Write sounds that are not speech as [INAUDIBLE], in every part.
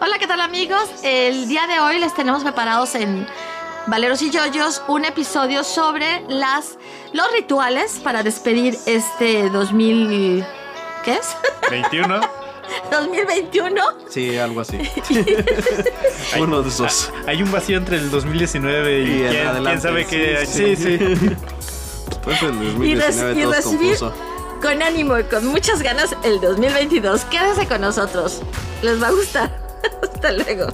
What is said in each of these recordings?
Hola, ¿qué tal amigos? El día de hoy les tenemos preparados en Valeros y Yoyos un episodio sobre las los rituales para despedir este 2000 ¿qué es? 21. 2021. [LAUGHS] Sí, algo así. [LAUGHS] Uno de esos. Ah, Hay un vacío entre el 2019 y, Y el quién, adelante, quién sabe qué. sí. Sí, sí. Pues el Y, 2019 res- y todo confuso. con ánimo y con muchas ganas el 2022. Quédense con nosotros. Les va a gustar. [LAUGHS] Hasta luego.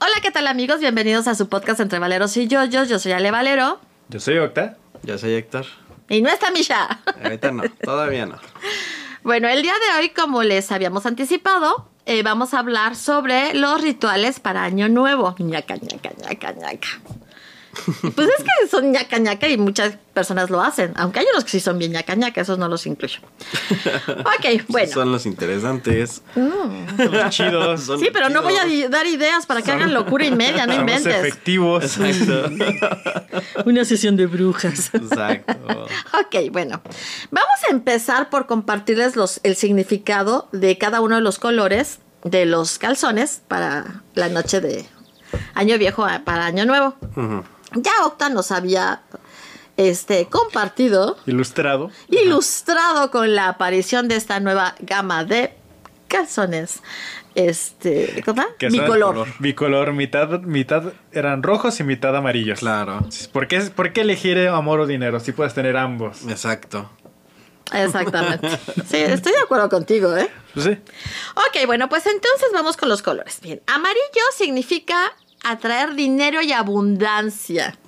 Hola, ¿qué tal amigos? Bienvenidos a su podcast Entre Valeros y Yoyos. Yo soy Ale Valero. Yo soy Octa. Ya soy Héctor. Y no está Misha. Ahorita no, todavía no. [LAUGHS] Bueno, el día de hoy, como les habíamos anticipado, eh, vamos a hablar sobre los rituales para Año Nuevo. ñaca, ñaca, ñaca, ñaca. [LAUGHS] Pues es que son ñaca, ñaca y muchas personas lo hacen. Aunque hay unos que sí son bien ñaca, ñaca, esos no los incluyo. [LAUGHS] Ok, bueno. Son los interesantes. Son los chidos. Son Sí, pero no voy a dar ideas para que hagan locura y media, no [LAUGHS] Son los inventes. efectivos. Exacto. Una sesión de brujas. Exacto. Ok, bueno. Vamos a empezar por compartirles los, el significado de cada uno de los colores de los calzones para la noche de Año Viejo para Año Nuevo. Ujú. Ya Octa nos había este, compartido, Ilustrado. ilustrado con la aparición de esta nueva gama de calzones. Este, ¿cómo? que son Bicolor. Bicolor. Mitad, mitad eran rojos y mitad amarillos. Claro. ¿Por qué, ¿Por qué elegir amor o dinero si puedes tener ambos? Exacto. Exactamente. [LAUGHS] Sí, estoy de acuerdo contigo, ¿eh? Sí. Ok, bueno, pues entonces vamos con los colores. Bien, amarillo significa atraer dinero y abundancia.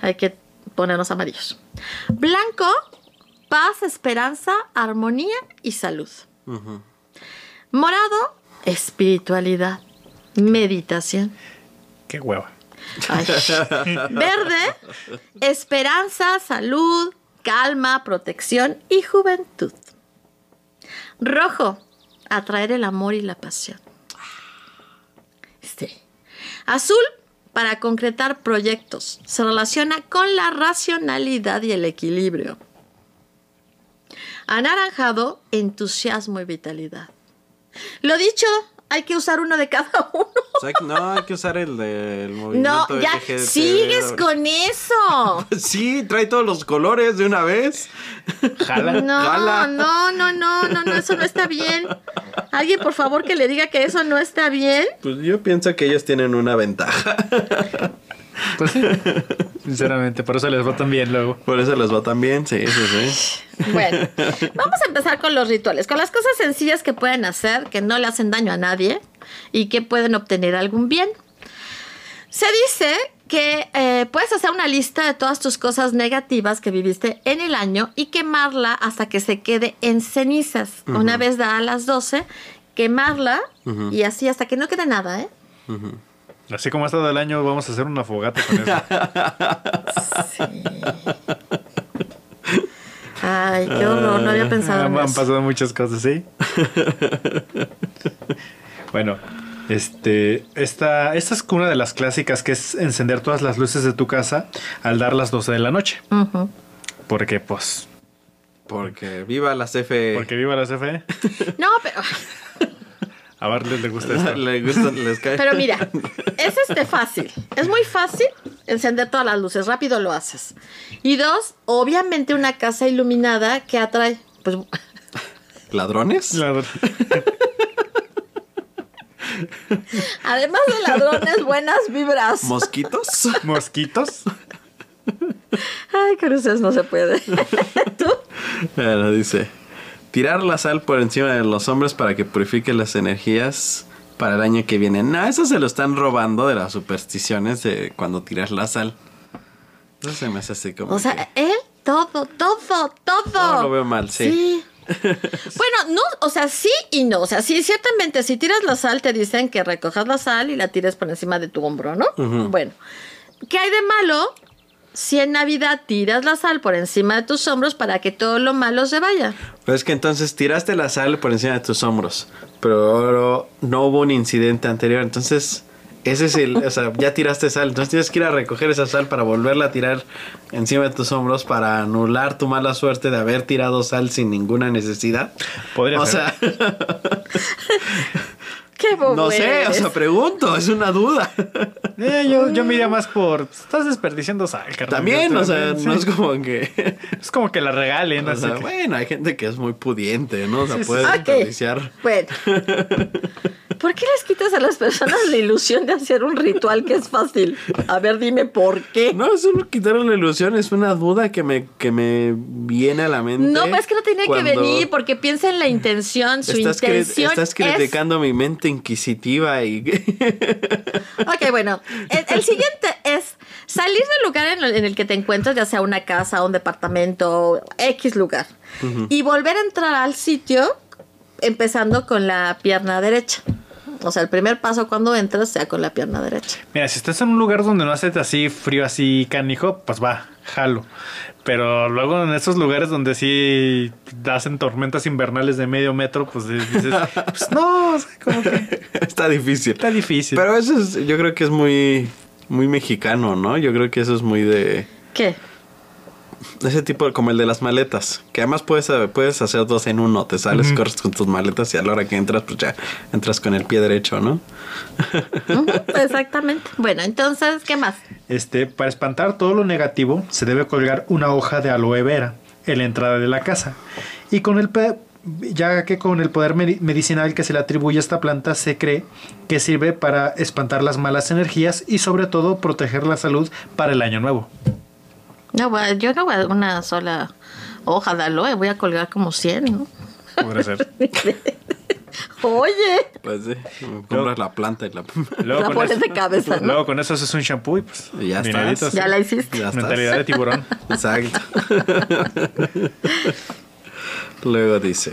Hay que ponernos amarillos. Blanco, paz, esperanza, armonía y salud. Morado, espiritualidad, meditación. Qué hueva. Ay. [LAUGHS] Verde, esperanza, salud, calma, protección y juventud. Rojo, atraer el amor y la pasión. Este. Azul, para concretar proyectos. Se relaciona con la racionalidad y el equilibrio. Anaranjado, entusiasmo y vitalidad. Lo dicho, hay que usar uno de cada [LAUGHS] uno. Exacto. No, hay que usar el del No, movimiento ya LGBT. sigues con eso. [LAUGHS] Sí, trae todos los colores de una vez. Jala. No, Jala. no, no, no, no, no, eso no está bien. Alguien, por favor, que le diga que eso no está bien. Pues yo pienso que ellos tienen una ventaja. Pues sí. Sinceramente, por eso les votan bien luego. Por eso les va tan bien. Sí, sí, sí. [LAUGHS] Bueno, vamos a empezar con los rituales, con las cosas sencillas que pueden hacer, que no le hacen daño a nadie y que pueden obtener algún bien. Se dice que eh, puedes hacer una lista de todas tus cosas negativas que viviste en el año y quemarla hasta que se quede en cenizas. Una vez da a las 12, quemarla y así hasta que no quede nada, ¿eh? Así como ha estado el año, vamos a hacer una fogata con eso. Ay, qué horror, no había pensado en han, eso. pasado muchas cosas, ¿sí? bueno, este, esta, esta es una de las clásicas que es encender todas las luces de tu casa al dar las 12 de la noche. Porque, pues, Porque viva la CFE. porque viva la CFE. No, pero, A Bartlett le gusta [LAUGHS] esto. Le gusta, les cae. pero mira, es este fácil. Es muy fácil encender todas las luces, rápido lo haces. Y dos, obviamente una casa iluminada que atrae, pues, ¿Ladrones? La- [LAUGHS] además de ladrones, buenas vibras. ¿Mosquitos? [LAUGHS] ¿Mosquitos? Ay, ustedes no se puede. ¿Tú? Bueno, dice: Tirar la sal por encima de los hombres para que purifique las energías para el año que viene. No, eso se lo están robando de las supersticiones de cuando tiras la sal. Eso se me hace así como. O que- sea, él, todo, todo, todo. Todo lo veo mal, sí. [LAUGHS] Bueno, no, o sea, sí y no. O sea, sí, ciertamente, si tiras la sal, te dicen que recojas la sal y la tires por encima de tu hombro, ¿no? Bueno, ¿qué hay de malo si en Navidad tiras la sal por encima de tus hombros para que todo lo malo se vaya? Pero es que entonces tiraste la sal por encima de tus hombros, pero no hubo un incidente anterior. Entonces, ese es el, o sea, ya tiraste sal, entonces tienes que ir a recoger esa sal para volverla a tirar encima de tus hombros para anular tu mala suerte de haber tirado sal sin ninguna necesidad. Podría o ser. sea, [LAUGHS] No sé, o sea, pregunto, es una duda. Eh, yo, yo me iría más por. pues, Estás desperdiciando sal, carnal. También, o sea, Sí. no es como que... Es como que la regalen. O así sea, que- bueno, hay gente que es muy pudiente, ¿no? O sea, puede desperdiciar. Bueno. ¿Por qué les quitas a las personas la ilusión de hacer un ritual que es fácil? A ver, dime por qué. No, es un quitarle la ilusión, es una duda que me, que me viene a la mente. No, pues es que no tiene que venir porque piensa en la intención. Su Estás, cri- intención estás es criticando mi mente inquisitiva y... [LAUGHS] Ok, bueno. El, el siguiente es salir del lugar en el, en el que te encuentras, ya sea una casa, un departamento, X lugar, y volver a entrar al sitio empezando con la pierna derecha. O sea, el primer paso cuando entras sea con la pierna derecha. Mira, si estás en un lugar donde no hace así frío, así canijo, pues va, jalo. Pero luego en esos lugares donde sí hacen tormentas invernales de medio metro, pues dices, [LAUGHS] pues no, o sea, como que Está difícil. está difícil. Pero eso es, yo creo que es muy, muy mexicano, ¿no? Yo creo que eso es muy de... ¿Qué? Ese tipo, como el de las maletas. Que además puedes, puedes hacer dos en uno. Te sales, Ujú. corres con tus maletas y a la hora que entras, pues ya entras con el pie derecho, ¿no? Ujú, exactamente. Bueno, entonces, ¿qué más? Este, para espantar todo lo negativo, se debe colgar una hoja de aloe vera en la entrada de la casa. Y con el pe- ya que con el poder medi- medicinal que se le atribuye a esta planta, se cree que sirve para espantar las malas energías y sobre todo proteger la salud para el año nuevo. No, voy- yo no voy a una sola hoja de aloe, voy a colgar como 100, ¿no? Podría ser. [LAUGHS] Oye, Pues sí, compras la planta y la... [LAUGHS] Luego La con pones eso- de cabeza, ¿no? Luego con eso haces un shampoo y pues Y ya dineritos. ya la hiciste. Ya estás. Mentalidad de tiburón. [LAUGHS] Exacto. Luego dice,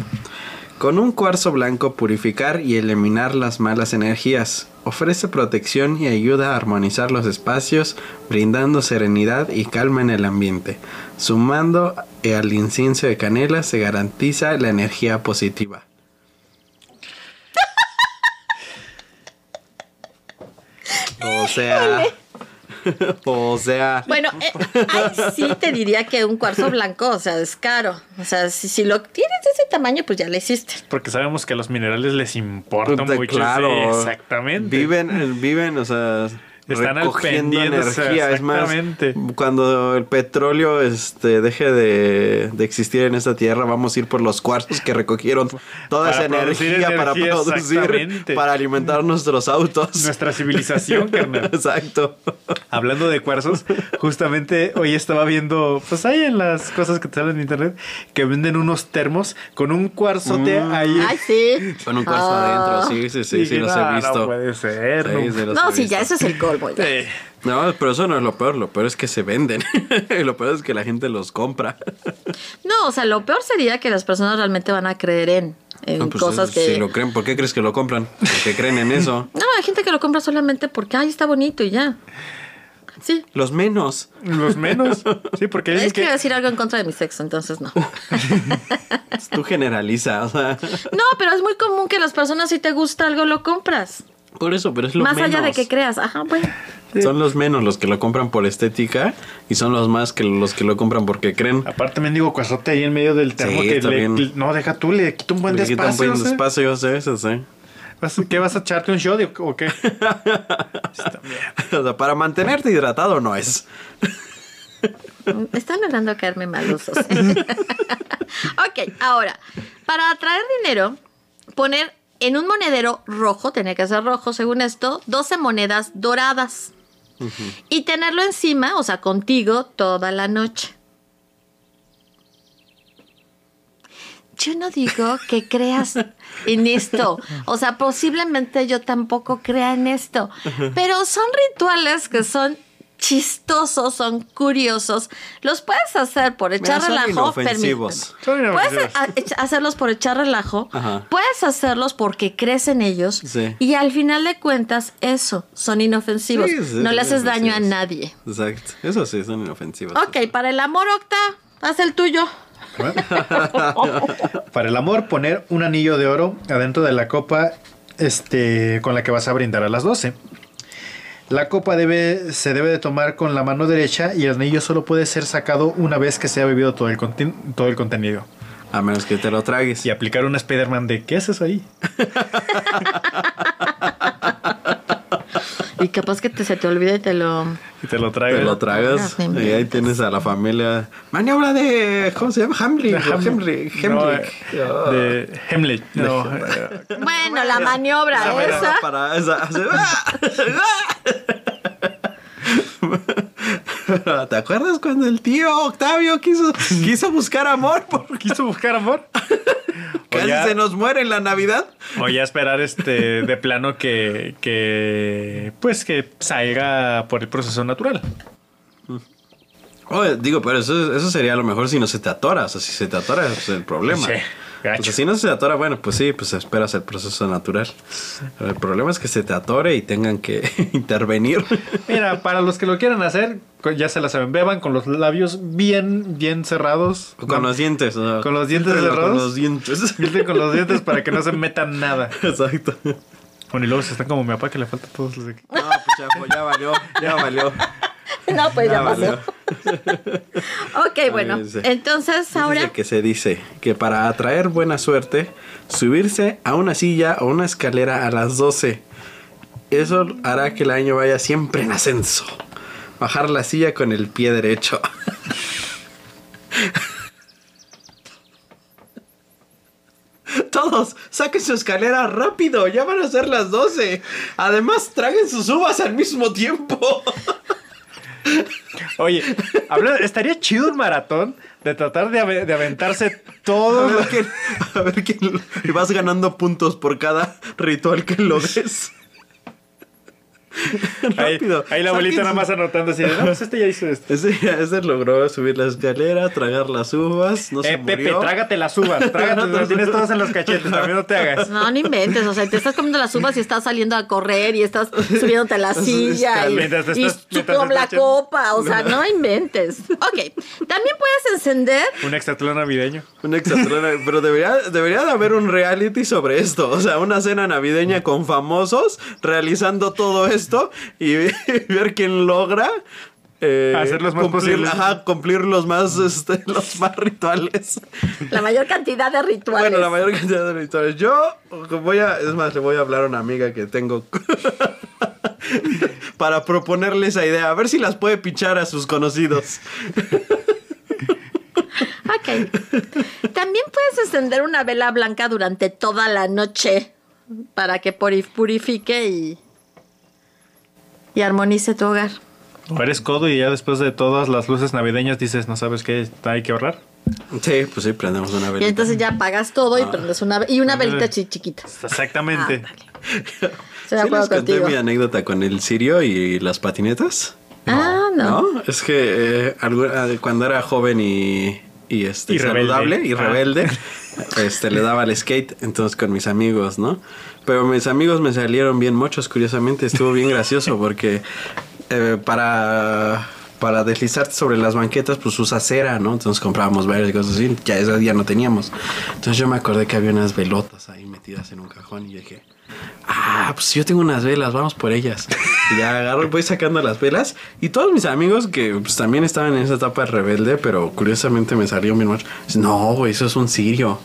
con un cuarzo blanco purificar y eliminar las malas energías. Ofrece protección y ayuda a armonizar los espacios, brindando serenidad y calma en el ambiente. Sumando al incienso de canela se garantiza la energía positiva. [LAUGHS] O sea, [LAUGHS] o sea, Bueno, eh, ay, sí te diría que un cuarzo blanco, o sea, es caro. O sea, si, si lo tienes de ese tamaño, pues ya lo hiciste. Porque sabemos que a los minerales les importa mucho. claro. sí, exactamente. Viven, viven, o sea, Están al recogiendo sea, energía. Es más, cuando el petróleo este, deje de, de existir en esta tierra, vamos a ir por los cuarzos que recogieron toda Para esa energía, para producir, para alimentar nuestros autos. Nuestra civilización, [LAUGHS] carnal. Exacto. Hablando de cuarzos, justamente hoy estaba viendo, pues ahí en las cosas que te salen en internet, que venden unos termos con un cuarzote Mm. ahí. Ay, sí. Con un cuarzo adentro, sí, sí, sí, sí, dije, los "No, he visto. No puede ser, Sí, no". sí, los No, he sí, visto. ya eso es el colmo. Sí. No, pero eso no es lo peor. Lo peor es que se venden. y [LAUGHS] lo peor es que la gente los compra. No, o sea, lo peor sería que las personas realmente van a creer en, en No, pues, cosas que... Si lo creen, ¿por qué crees que lo compran? Porque creen en eso. [LAUGHS] No, hay gente que lo compra solamente porque, ay, está bonito y ya. Sí. Los menos. Los menos. [LAUGHS] Sí, porque Es que iba a que decir algo en contra de mi sexo, entonces no. Tú generaliza, o sea. No, pero es muy común que las personas, si te gusta algo, lo compras. Por eso, pero es lo Más menos. allá de que creas. Ajá, bueno. Son los menos los que lo compran por estética y son los más que los que lo compran porque creen. aparte me digo cuarzote ahí en medio del termo Sí, que le- no deja tú, le quita un buen Le despacio. buen ¿sí? espacio, sí, sí, sí. ¿Vas- ¿Qué vas a echarte un shot o- o qué? [LAUGHS] O sea, para mantenerte hidratado no es. Están logrando caerme malusos. [LAUGHS] ok, ahora, para atraer dinero, poner en un monedero rojo, tenía que ser rojo según esto, 12 monedas doradas. Y tenerlo encima, o sea, contigo toda la noche. Yo no digo que creas [LAUGHS] en esto. O sea, posiblemente yo tampoco crea en esto. Pero son rituales que son chistosos, son curiosos. Los puedes hacer por echar Mira, son relajo. inofensivos. Son Puedes inofensivos. ech- hacerlos por echar relajo. Ajá. Puedes hacerlos porque crees en ellos. Sí. Y al final de cuentas, eso, son inofensivos. Sí, sí, no le haces daño a nadie. Exacto. Eso sí, son inofensivos. Ok, para el amor, Octa, haz el tuyo. [LAUGHS] Para el amor, poner un anillo de oro adentro de la copa este, con la que vas a brindar a las 12. La copa debe, se debe de tomar con la mano derecha y el anillo solo puede ser sacado una vez que se ha bebido todo el, conten- todo el contenido. A menos que te lo tragues. Y aplicar un Spider-Man de ¿qué haces ahí? [LAUGHS] Y capaz que te, se te olvide y te lo... Y te lo Te tragas. lo tragas No, no y ahí tienes a la familia. Maniobra de. ¿Cómo se llama? Hamlet. De Ham- Hemlich. No, eh, Ah. de Hemlich. No, eh, Bueno, la maniobra Esa esa. Para esa. hace- ¿Te acuerdas cuando el tío Octavio quiso, quiso buscar amor? Quiso buscar amor. Casi ya, se nos muere en la Navidad. o ya esperar este de plano que, que pues que salga por el proceso natural. Oye, digo, pero eso, eso sería lo mejor si no se te atora. O sea, si se te atora, es el problema. Sí, gacho. O sea, si no se te atora, bueno, pues sí, pues esperas el proceso natural. El problema es que se te atore y tengan que [LAUGHS] intervenir. Mira, para los que lo quieran hacer, ya se la saben, beban con los labios bien, bien cerrados. Con los dientes. o sea, Con los dientes [LAUGHS] filtrenlo cerrados. Con los dientes. Filtren con los dientes para que no se metan nada. Exacto. Bueno, y luego se están como mi papá que le falta todos los de aquí. No, pues ya, pues ya valió, ya valió. [LAUGHS] No, pues ya, pasó. [LAUGHS] Ok, bueno. dice. Entonces ahora... Dice que se dice que para atraer buena suerte, subirse a una silla o una escalera a las 12. Eso hará que el año vaya siempre en ascenso. Bajar la silla con el pie derecho. [LAUGHS] Todos, saquen su escalera rápido, ya van a ser las 12. Además, traguen sus uvas al mismo tiempo. Oye, estaría chido un maratón de tratar de, ave- de aventarse A quién, a ver quién- y vas ganando puntos por cada ritual que lo [LAUGHS] Ahí, Rápido. ahí la abuelita nada más anotando así de, no, pues este ya hizo esto. Ese, ese logró subir la escalera, tragar las uvas, no se eh, Pepe, murió. trágate las uvas, trágate, [LAUGHS] las tienes todas en los cachetes, también no te hagas. [LAUGHS] No, no inventes, o sea, te estás comiendo las uvas y estás saliendo a correr y estás subiéndote a la silla y, Mientras te y estás- con la copa, o sea, no inventes. Ok, también puedes encender Un extratlón navideño. Un extraterrestre, pero debería, debería de haber un reality sobre esto. O sea, una cena navideña con famosos realizando todo esto y, [LAUGHS] ver quién logra eh, Hacer los más cumplir, posibles. ajá, cumplir los más, este, [LAUGHS] los más rituales. la mayor cantidad de rituales. Bueno, la mayor cantidad de rituales. Yo voy a, es más, le voy a hablar a una amiga que tengo [LAUGHS] para proponerle esa idea, a ver si las puede pichar a sus conocidos. Ok. También puedes encender una vela blanca durante toda la noche para que puri- purifique y, y armonice tu hogar. O eres codo y ya después de todas las luces navideñas dices, no sabes qué, hay que ahorrar. Sí, pues sí, prendemos una Y velita. entonces ya apagas todo Ah. y prendes una y una velita chi- chiquita. Exactamente. De ¿Sí les conté contigo. mi anécdota con el sirio y las patinetas? Ah, no. ¿No? Es que eh, ah, cuando era joven y, y, este, Y rebelde. saludable y Ah. rebelde, [LAUGHS] este, le daba al skate, entonces con mis amigos, ¿no? Pero mis amigos me salieron bien muchos, curiosamente, estuvo bien gracioso [LAUGHS] porque eh, para, para deslizarte sobre las banquetas, pues usa cera, ¿no? Entonces comprábamos varias cosas así, ya ese día no teníamos. Entonces yo me acordé que había unas velotas ahí metidas en un cajón y yo dije, ah, pues yo tengo unas velas, vamos por ellas. Y ya agarro, voy sacando las velas. Y todos mis amigos que pues, también estaban en esa etapa de rebelde, pero curiosamente me salió mucho. dicen, No, güey, eso es un sirio.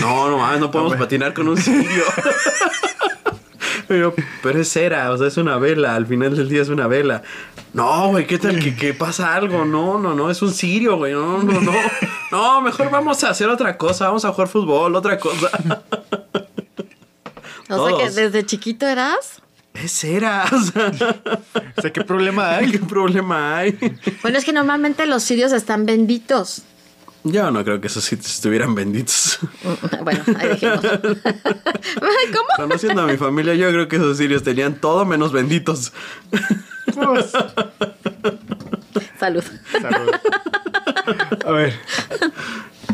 No, no, no podemos patinar con un sirio. [LAUGHS] Pero, pero es cera, o sea, es una vela. Al final del día es una vela. No, güey, ¿qué tal que, que pasa algo? No, no, no, es un sirio, güey. No, no, no. No, mejor vamos a hacer otra cosa. Vamos a jugar fútbol, otra cosa. [LAUGHS] O sea que desde chiquito eras. Es cera. [LAUGHS] O sea, ¿qué problema [LAUGHS] ¿qué hay? problema hay? Bueno, es que normalmente los sirios están benditos. Yo no creo que esos sitios estuvieran benditos. [LAUGHS] Bueno, ahí dejemos. Ay, ¿Cómo? Conociendo a mi familia, yo creo que esos sirios tenían todo menos benditos. Pues, Salud. salud. A ver.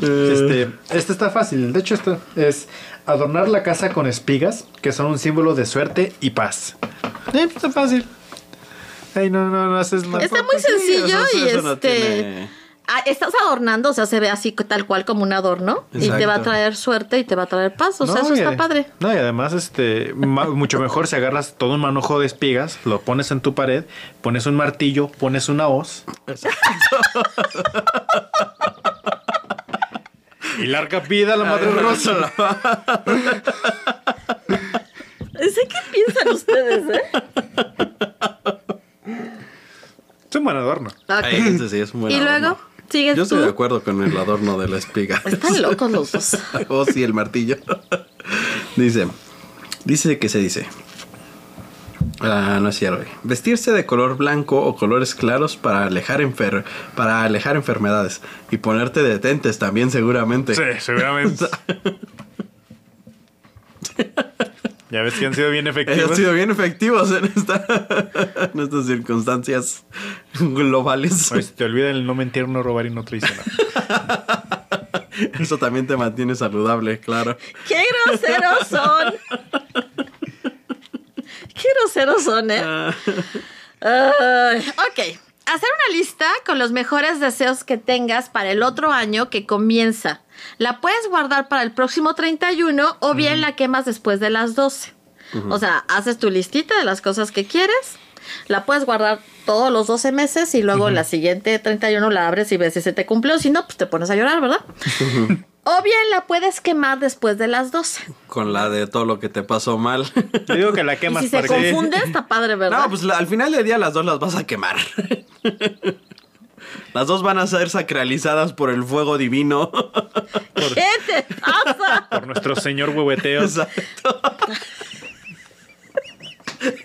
Este, este está fácil. De hecho, esto es adornar la casa con espigas, que son un símbolo de suerte y paz. Eh, está fácil. Ay, no, no, no haces nada. Está muy sencillo eso- y eso no este. tiene- ah, estás adornando, o sea, se ve así tal cual como un adorno y te va a Exacto. traer suerte y te va a traer paz. O sea, eso y está padre. No, y además, este, mucho mejor si agarras todo un manojo de espigas, lo pones en tu pared, pones un martillo, pones una hoz. [LAUGHS] y larga vida a la madre rosa. Sé qué piensan ustedes, ¿eh? Es un buen adorno. Ok. Ay, ese sí es un buen y adorno. luego, sigues Yo estoy de acuerdo con el adorno de la espiga. Están locos los dos. [LAUGHS] oh, sí, el martillo. dice, dice que se dice. Ah, no es cierto. Vestirse de color blanco o colores claros para alejar enfer para alejar enfermedades y ponerte detentes también seguramente. Sí, seguramente. [LAUGHS] ya ves que han sido bien [LAUGHS] Han efectivos. sido bien efectivos en, esta, en estas circunstancias globales. Oye, si te olvida el no mentir, no robar y no traicionar. [LAUGHS] Eso también te mantiene saludable, claro. ¡Qué groseros son! ¡Qué groseros son, eh! Ah, ok. Hacer una lista con los mejores deseos que tengas para el otro año que comienza. La puedes guardar para el próximo 31 o bien la quemas después de las 12. O sea, haces tu listita de las cosas que quieres. La puedes guardar todos los 12 meses y luego la siguiente 31 la abres y ves si se te cumplió. Si no, pues te pones a llorar, ¿verdad? O bien la puedes quemar después de las 12. con la de todo lo que te pasó mal. Te digo que la Y quemas si se para que- confunde, está padre, ¿verdad? No, pues la- al final del día las dos las vas a quemar. Las dos van a ser sacralizadas por el fuego divino. ¿Qué te pasa? Por nuestro señor huehueteo. Exacto.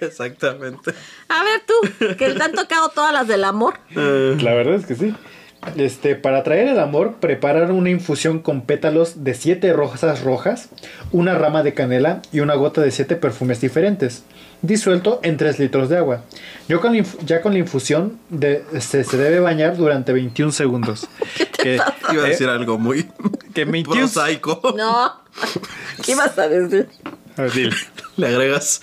Exactamente. A ver tú, que te han tocado todas las del amor. La verdad es que sí. Este, para atraer el amor, preparar una infusión con pétalos de siete rosas rojas, una rama de canela y una gota de siete perfumes diferentes, disuelto en 3 litros de agua. Yo con ya con la infusión de- se, se debe bañar durante 21 segundos. [LAUGHS] que, Iba a eh, decir algo muy [LAUGHS] que 21 prosaico. No. [LAUGHS] ¿Qué ibas a decir? A ver, dile. Le agregas,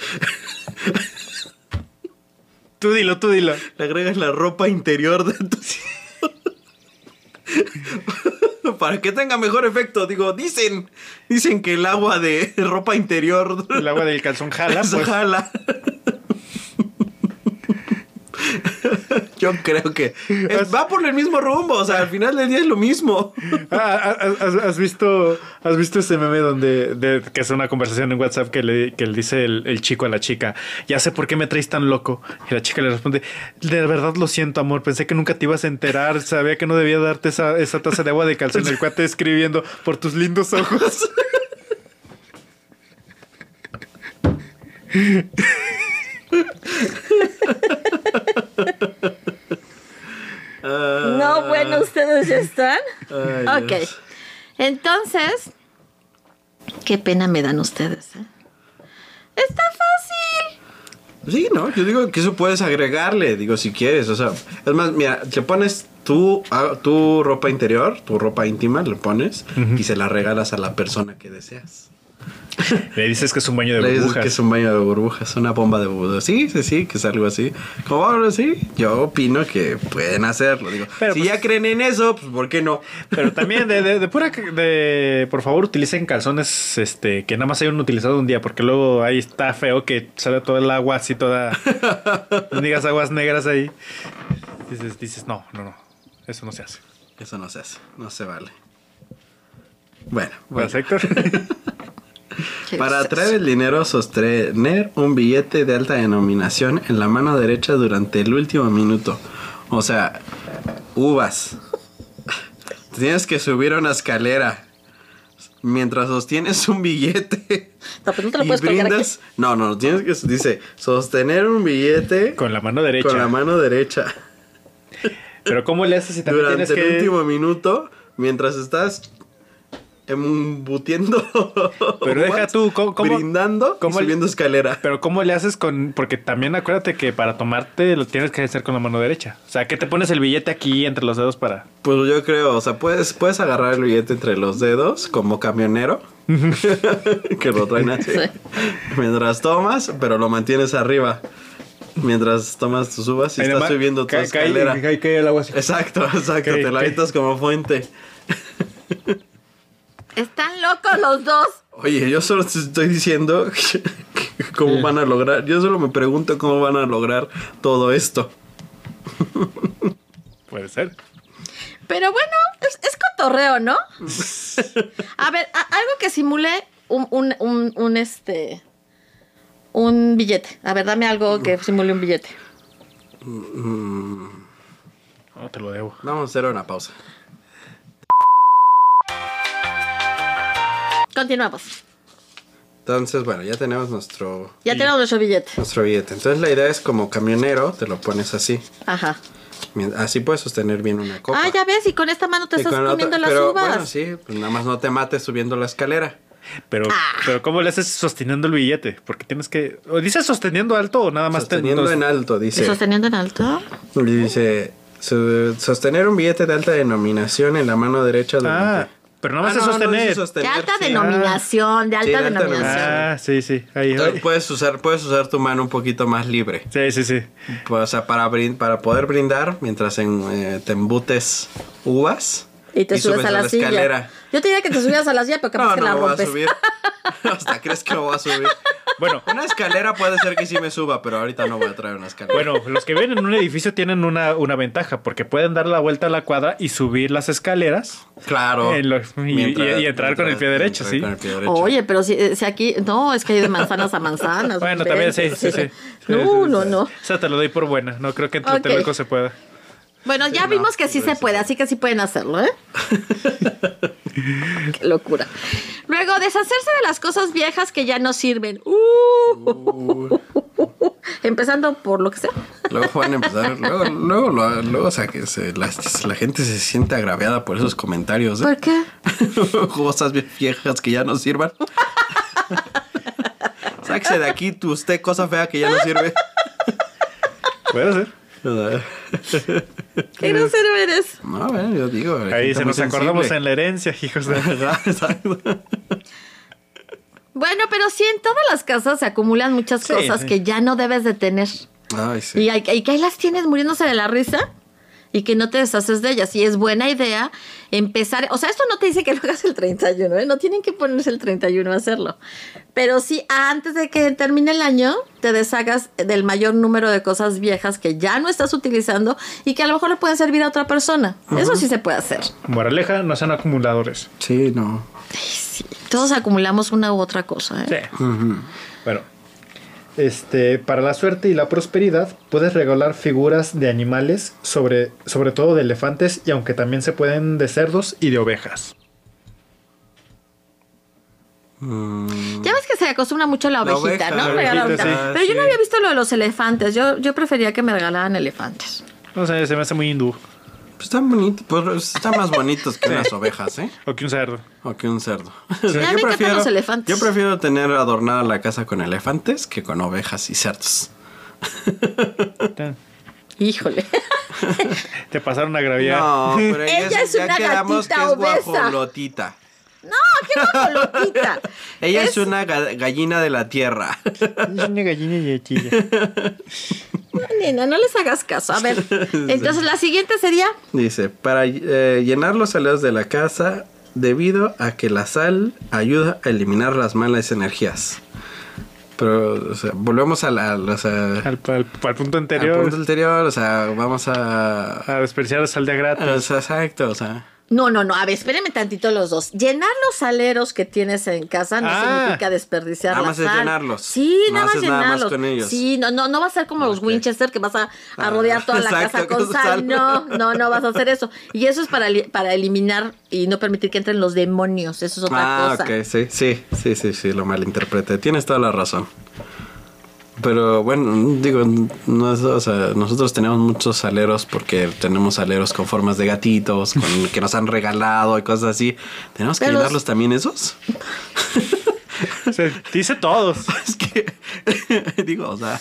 Tú dilo, tú dilo. le agregas la ropa interior de tu [LAUGHS] Para que tenga mejor efecto, digo, dicen, dicen que el agua de [LAUGHS] ropa interior El agua del calzón jala, [LAUGHS] pues. jala. Yo creo que es- va por el mismo rumbo, o sea, al final del día es lo mismo. Ah, ah, ¿Has, has visto, ¿Has visto ese meme donde de- que es una conversación en WhatsApp que le, que le dice el, el chico a la chica, ya sé por qué me traes tan loco? Y la chica le responde, de verdad lo siento, amor, pensé que nunca te ibas a enterar, sabía que no debía darte esa, esa taza de agua de calzón, el cuate escribiendo por tus lindos ojos. [LAUGHS] No, bueno, ustedes ya están. Ay, ok. Dios. Entonces, qué pena me dan ustedes. ¿eh? Está fácil. Sí, no, yo digo que eso puedes agregarle, digo, si quieres, o sea, es más, mira, te pones tu, ah, tu ropa interior, tu ropa íntima, le pones y se la regalas a la persona que deseas. Le dices que es un baño de Le dices burbujas. que es un baño de burbujas, una bomba de burbujas. Sí, sí, sí, que es algo así. Como ahora sí, yo opino que pueden hacerlo. Digo, Pero, si pues- ya creen en eso, pues ¿por qué no? Pero [LAUGHS] también de, de, de pura de por favor utilicen calzones este que nada más hayan utilizado un día, porque luego ahí está feo que sale todo el agua así toda [LAUGHS] digas aguas negras ahí. Dices, dices, no, no, no. Eso no se hace. Eso no se hace, no se vale. Bueno, bueno. Qué [LAUGHS] [LAUGHS] Para atraer el dinero, sostener un billete de alta denominación en la mano derecha durante el último minuto. O sea, uvas. [LAUGHS] Tienes que subir una escalera mientras sostienes un billete. [LAUGHS] No, pues no te lo y puedes colgar brindas. No, no, tienes que. Dice, sostener un billete Con la mano derecha. con la mano derecha Pero ¿cómo le haces si también durante tienes el que último minuto mientras estás embutiendo. Pero deja tú, ¿cómo- cómo- brindando cómo y le- subiendo escalera. Pero ¿cómo le haces con...? Porque también acuérdate que para tomarte lo tienes que hacer con la mano derecha. O sea, que te pones el billete aquí entre los dedos para... Pues yo creo, o sea, puedes, puedes agarrar el billete entre los dedos como camionero. [LAUGHS] que lo traen así. Sí. Mientras tomas, pero lo mantienes arriba. mientras tomas tus uvas y estás nomás subiendo tu cae- escalera. cae- cae el agua así. Exacto, exacto, te la avientas como fuente. [LAUGHS] Están locos los dos. Oye, yo solo te estoy diciendo [LAUGHS] cómo van a lograr. Yo solo me pregunto cómo van a lograr todo esto. [LAUGHS] Puede ser. Pero bueno, es, es cotorreo, ¿no? [LAUGHS] A ver, a- algo que simule un, un, un, un, este. Un billete. A ver, dame algo que simule un billete. No, te lo debo. Vamos a hacer una pausa. Continuamos. Entonces, bueno, ya tenemos nuestro, Ya tenemos nuestro billete. nuestro billete. Entonces la idea es como camionero, te lo pones así. Ajá. Así puedes sostener bien una copa. Ah, ya ves, y con esta mano te Y estás comiendo las pero, uvas. Bueno, sí, pues nada más no te mates subiendo la escalera. Pero, Ah. pero ¿cómo le haces sosteniendo el billete? Porque tienes que. ¿O dices sosteniendo alto o nada más te- Sosteniendo nos- en alto, ¿Y dice. sosteniendo en alto? Y dice, "Su- sostener un billete de alta denominación en la mano derecha durante... Ah, pero nada más Ah, es no, no sostener. De sostener, alta sí. denominación, de Sí, alta de alta denominación. Ah, sí, sí. Ahí, Entonces, puedes usar, puedes usar tu mano un poquito más libre. Sí, sí, sí. Pues, o sea, para, para poder brindar mientras en, eh, te embutes uvas. Y te subes, a la, silla. escalera. Yo te diría que te subías a la silla, pero capaz No, que no la me voy a subir. [LAUGHS] [LAUGHS] Hasta crees que me voy a subir. Bueno, Una escalera puede ser que sí me suba, pero ahorita no voy a traer una escalera. bueno, los que viven en un edificio tienen una, una ventaja porque pueden dar la vuelta a la cuadra y subir las escaleras. claro. en lo- y- y- y entrar con el pie derecho, sí. con el pie derecho. Oye, pero si, si aquí. No, es que hay de manzanas a manzanas. [LAUGHS] Bueno, también sí, sí, sí. Sí, No, sí, no, sí. no. O sea, te lo doy por buena. No creo que en Ok. Tlatelolco se pueda. Bueno, ya vimos que sí se puede, así que sí pueden hacerlo, ¿eh? [LAUGHS] Qué locura. Luego, deshacerse de las cosas viejas que ya no sirven. Uh. [LAUGHS] Empezando por lo que sea. Luego van a empezar. [LAUGHS] Luego, luego, lo- luego, o sea, que se- la, la gente se siente agraviada por esos comentarios. ¿Por ¿eh? qué? Cosas viejas que ya no sirvan. Sáquese de aquí tu usted cosa fea que ya no sirve. Puede ser. [LAUGHS] ¿Qué grosero eres? No, bueno, yo digo. Ahí se nos acordamos en la herencia, hijos de. [LAUGHS] Exacto. Bueno, pero sí, en todas las casas se acumulan muchas Sí, cosas sí. que ya no debes de tener. Ay, sí. Y, hay- y que ahí las tienes muriéndose de la risa y que no te deshaces de ellas. Y es buena idea empezar. O sea, esto no te dice que lo hagas el 31, ¿eh? No tienen que ponerse el 31 a hacerlo. Pero sí, antes de que termine el año, te deshagas del mayor número de cosas viejas que ya no estás utilizando y que a lo mejor le pueden servir a otra persona. Eso sí se puede hacer. Moraleja, no sean acumuladores. Sí, no. Sí, todos acumulamos una u otra cosa, ¿eh? Sí. Bueno. Este, para la suerte y la prosperidad, puedes regalar figuras de animales, sobre, sobre todo de elefantes, y aunque también se pueden de cerdos y de ovejas. Ya ves que se acostumbra mucho la La ovejita, oveja, ¿no? la Regalar ovejita, ovejita. sí. Pero yo no había visto lo de los elefantes. Yo, yo prefería que me regalaran elefantes. No sé, se me hace muy hindú. Pues están bonitos, pues están más bonitos que unas ovejas, ¿eh? O que un cerdo. O que un cerdo. Los elefantes. Yo prefiero tener adornada la casa con elefantes que con ovejas y cerdos. Híjole. [LAUGHS] Te pasaron a agraviar. No, pero ella, Ella es, ya una quedamos que gatita es obesa. guajolotita. No, qué guajolotita. Ella es, una ga- gallina de la tierra. Es una gallina y chilla. [LAUGHS] No, nena, no les hagas caso. A ver, [LAUGHS] entonces la siguiente sería. Dice, para eh, llenar los aleos de la casa debido a que la sal ayuda a eliminar las malas energías. Pero, o sea, volvemos a la, o sea, Al, al- al punto al anterior. punto anterior, o sea, vamos a... A despreciar la sal de gratis. o sea, exacto, o sea... No, no, no. A ver, espérenme tantito los dos. Llenar los aleros que tienes en casa no Ah. significa desperdiciar Nada la más es llenarlos. Sí, No nada más haces nada más llenarlos. con ellos. Sí, no, no, no va a ser como los Winchester que vas a, a Ah, rodear toda la exacto, casa con con sal. sal. No, no, no vas a hacer eso. Y eso es para, para eliminar y no permitir que entren los demonios. Eso es otra Ah, cosa. ok, sí, sí, sí, sí, sí, lo malinterpreté. Tienes toda la razón. Pero bueno, digo, no es- o sea, nosotros tenemos muchos aleros porque tenemos aleros con formas de gatitos, con, [LAUGHS] que nos han regalado y cosas así. ¿Tenemos que Pero llenarlos también esos? Se dice todos. [LAUGHS] es que, [LAUGHS] digo, o sea,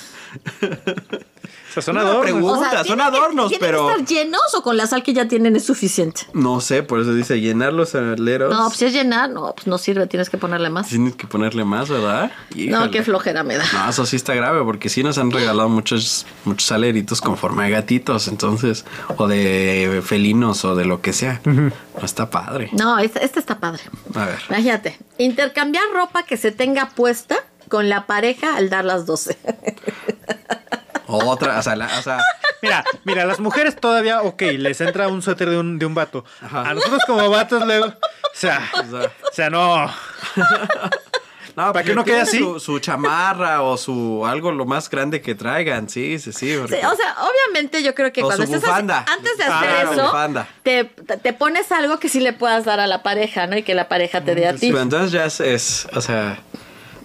sea, son Una adornos. pregunta. O sea, son ¿tienen que- adornos, ¿tienen pero- que estar llenos o con la sal que ya tienen es suficiente? No sé, por eso dice llenar los aleros. No, pues si es llenar, no, pues no sirve, tienes que ponerle más. Tienes que ponerle más, ¿verdad? No, qué flojera me da. No, eso sí está grave, porque sí nos han regalado muchos, muchos aleritos con forma de gatitos, entonces, o de felinos, o de lo que sea. No está padre. No, este, este está padre. A ver. Imagínate, intercambiar ropa que se tenga puesta con la pareja al dar las 12. [LAUGHS] Otra, o sea, la- o sea, Mira, mira, a las mujeres todavía, ok, les entra un suéter de un, de un vato. Ajá. A nosotros como vatos luego, o sea, o sea, o sea, no. no, ¿Para pues que uno tienen quede así? Su, su chamarra o su algo lo más grande que traigan, sí, sí, sí. porque- Sí, o sea, obviamente yo creo que O cuando así- bufanda. antes de Ah, hacer eso, bufanda. te, te pones algo que sí le puedas dar a la pareja, ¿no? Y que la pareja te dé a ti. Pero entonces ya es, es, o sea,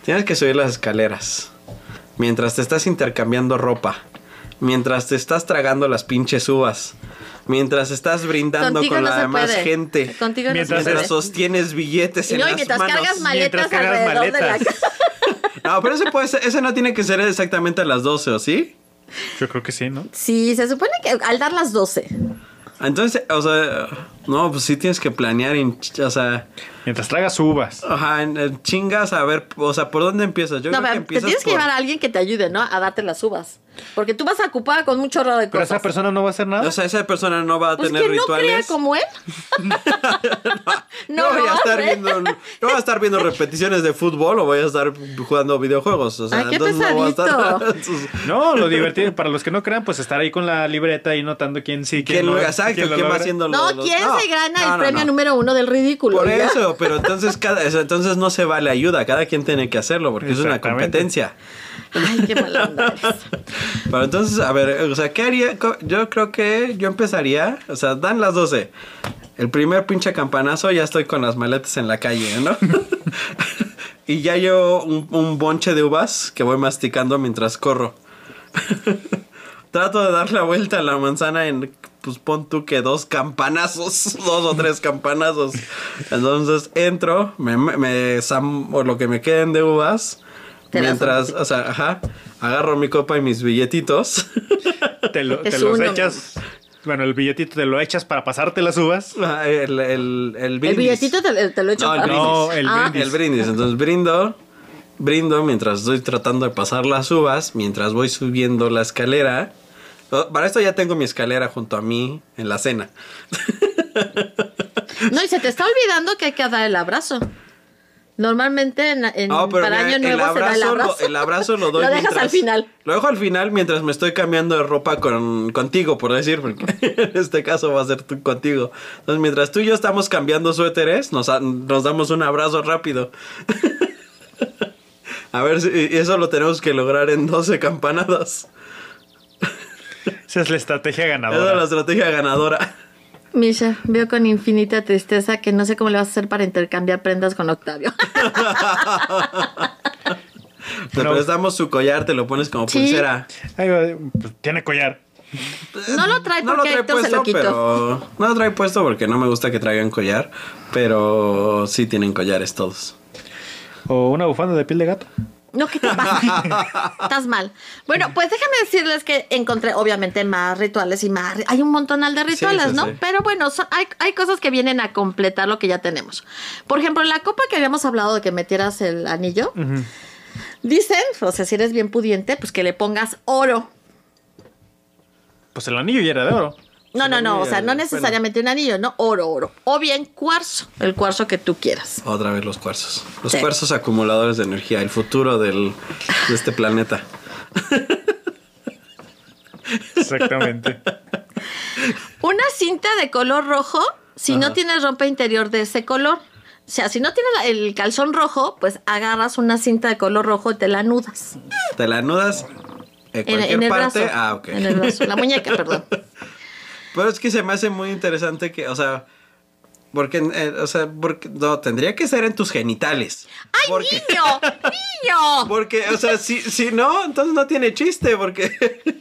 tienes que subir las escaleras. Mientras te estás intercambiando ropa. Mientras te estás tragando las pinches uvas. Mientras estás brindando Contigo con no la se demás puede. gente. Contigo Mientras se puede. sostienes billetes Y en no, y las mientras manos. cargas maletas Mientras cargas alrededor de la maletas. casa. [LAUGHS] No, pero ese, puede ser- ese no tiene que ser exactamente a las 12, ¿o sí? Yo creo que sí, ¿no? Sí, se supone que al dar las 12. Entonces, o sea, no, pues sí tienes que planear, en o sea, Mientras tragas uvas. ajá, en- en chingas a ver, o sea, ¿por dónde empiezas? Yo No, creo que pero te empiezas tienes que llevar a alguien que te ayude, ¿no? A darte las uvas. Porque tú vas a ocupar con un chorro de Pero cosas. esa persona no va a hacer nada. O sea, esa persona no va a pues tener que no rituales. crea como él. [LAUGHS] No, voy a no, estar güey. viendo, no voy a estar viendo repeticiones de fútbol o voy a estar jugando videojuegos. O sea, Ay, qué entonces no voy a estar-. [LAUGHS] No, lo divertido, para los que no crean, pues estar ahí con la libreta y notando quién sí, quién, ¿Quién no. exacto? ¿Quién, lo va logra. haciendo lo- No, los- ¿quién no, se gana no, el no, premio no. número uno del ridículo? Por eso, pero entonces cada, eso, entonces no se vale ayuda, cada quien tiene que hacerlo porque es una competencia. Ay, qué mala onda eres. [LAUGHS] Pero entonces, a ver, o sea, ¿qué haría? Yo creo que yo empezaría, o sea, dan las 12. El primer pinche campanazo ya estoy con las maletas en la calle, ¿no? [LAUGHS] y ya yo un, un bonche de uvas que voy masticando mientras corro. [LAUGHS] Trato de dar la vuelta a la manzana en, pues pon tú que dos campanazos, [LAUGHS] dos o tres campanazos. Entonces entro, me, me, o lo que me queden de uvas. Te mientras, o sea, ajá, agarro mi copa y mis billetitos. [LAUGHS] Te, lo- te los uno. echas. Bueno, el billetito te lo echas para pasarte las uvas. Ah, el, el, el El brindis. billetito te, te lo echo No, el para- No, el Ah, brindis. El brindis. Entonces brindo, brindo mientras estoy tratando de pasar las uvas, mientras voy subiendo la escalera. Para esto ya tengo mi escalera junto a mí en la cena. [LAUGHS] No, y se te está olvidando que hay que dar el abrazo. Normalmente en, para mira, Año el Nuevo se da el abrazo, lo, el abrazo [LAUGHS] lo doy Lo dejas mientras- al final. Lo dejo al final mientras me estoy cambiando de ropa con, contigo, por decir, porque [LAUGHS] en este caso va a ser tú contigo. Entonces, mientras tú y yo estamos cambiando suéteres, nos, nos damos un abrazo rápido. a ver si eso lo tenemos que lograr en 12 campanadas. Esa es la estrategia Esa es la ganadora. estrategia ganadora. Misha, veo con infinita tristeza que no sé cómo le vas a hacer para intercambiar prendas con Octavio. [LAUGHS] [LAUGHS] Te No. prestamos su collar, te lo pones como Sí. pulsera. Ay, pues, tiene collar. No lo trae No lo porque trae Héctor se puesto, lo quitó. pero... No lo trae puesto porque no me gusta que traigan collar, pero sí tienen collares todos. O una bufanda de piel de gato. No, ¿qué te pasa? [LAUGHS] Estás mal. Bueno, pues déjame decirles que encontré obviamente más rituales y más... Hay un montonal de rituales, sí, ¿no? sí. Pero bueno, son- hay, hay cosas que vienen a completar lo que ya tenemos. Por ejemplo, en la copa que habíamos hablado de que metieras el anillo, dicen, o sea, si eres bien pudiente, pues que le pongas oro. Pues el anillo ya era de oro. No, no, no, o sea, no bueno. necesariamente un anillo, no, oro, oro. O bien cuarzo, el cuarzo que tú quieras. Otra vez los cuarzos. Los Sí. cuarzos acumuladores de energía, el futuro del, de este planeta. Exactamente. Una cinta de color rojo, si no tienes ropa interior de ese color. O sea, si no tienes el calzón rojo, pues agarras una cinta de color rojo y te la nudas. Te la anudas en En, cualquier en el parte. brazo. Ah, ok. En el brazo, la muñeca, perdón. [LAUGHS] Pero es que se me hace muy interesante que, o sea, porque, eh, o sea, porque, no, tendría que ser en tus genitales. ¡Ay, porque, niño! [LAUGHS] ¡Niño! Porque, o sea, si, si no, entonces no tiene chiste, porque...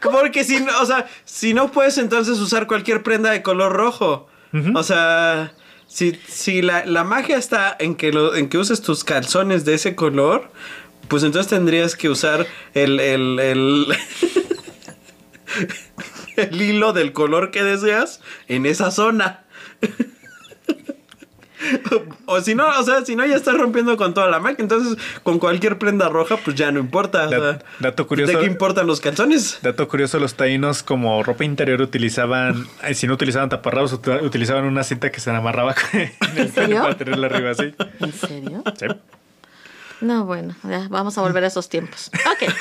Porque si no, o sea, si no puedes entonces usar cualquier prenda de color rojo. O sea, si, si la, la magia está en que, lo, en que uses tus calzones de ese color, Pues entonces tendrías que usar el, el, el, [LAUGHS] [LAUGHS] el hilo del color que deseas en esa zona. [LAUGHS] O si no, o sea, si no ya estás rompiendo con toda la máquina, entonces con cualquier prenda roja pues ya no importa. o sea, Dat- dato curioso. ¿De qué importan los calzones? Dato curioso, los taínos como ropa interior utilizaban, si no utilizaban taparrabos, ut- utilizaban una cinta que se amarraba en [LAUGHS] el serio? para tenerla arriba así. ¿En serio? Sí. No, bueno, ya vamos a volver a esos tiempos. Ok.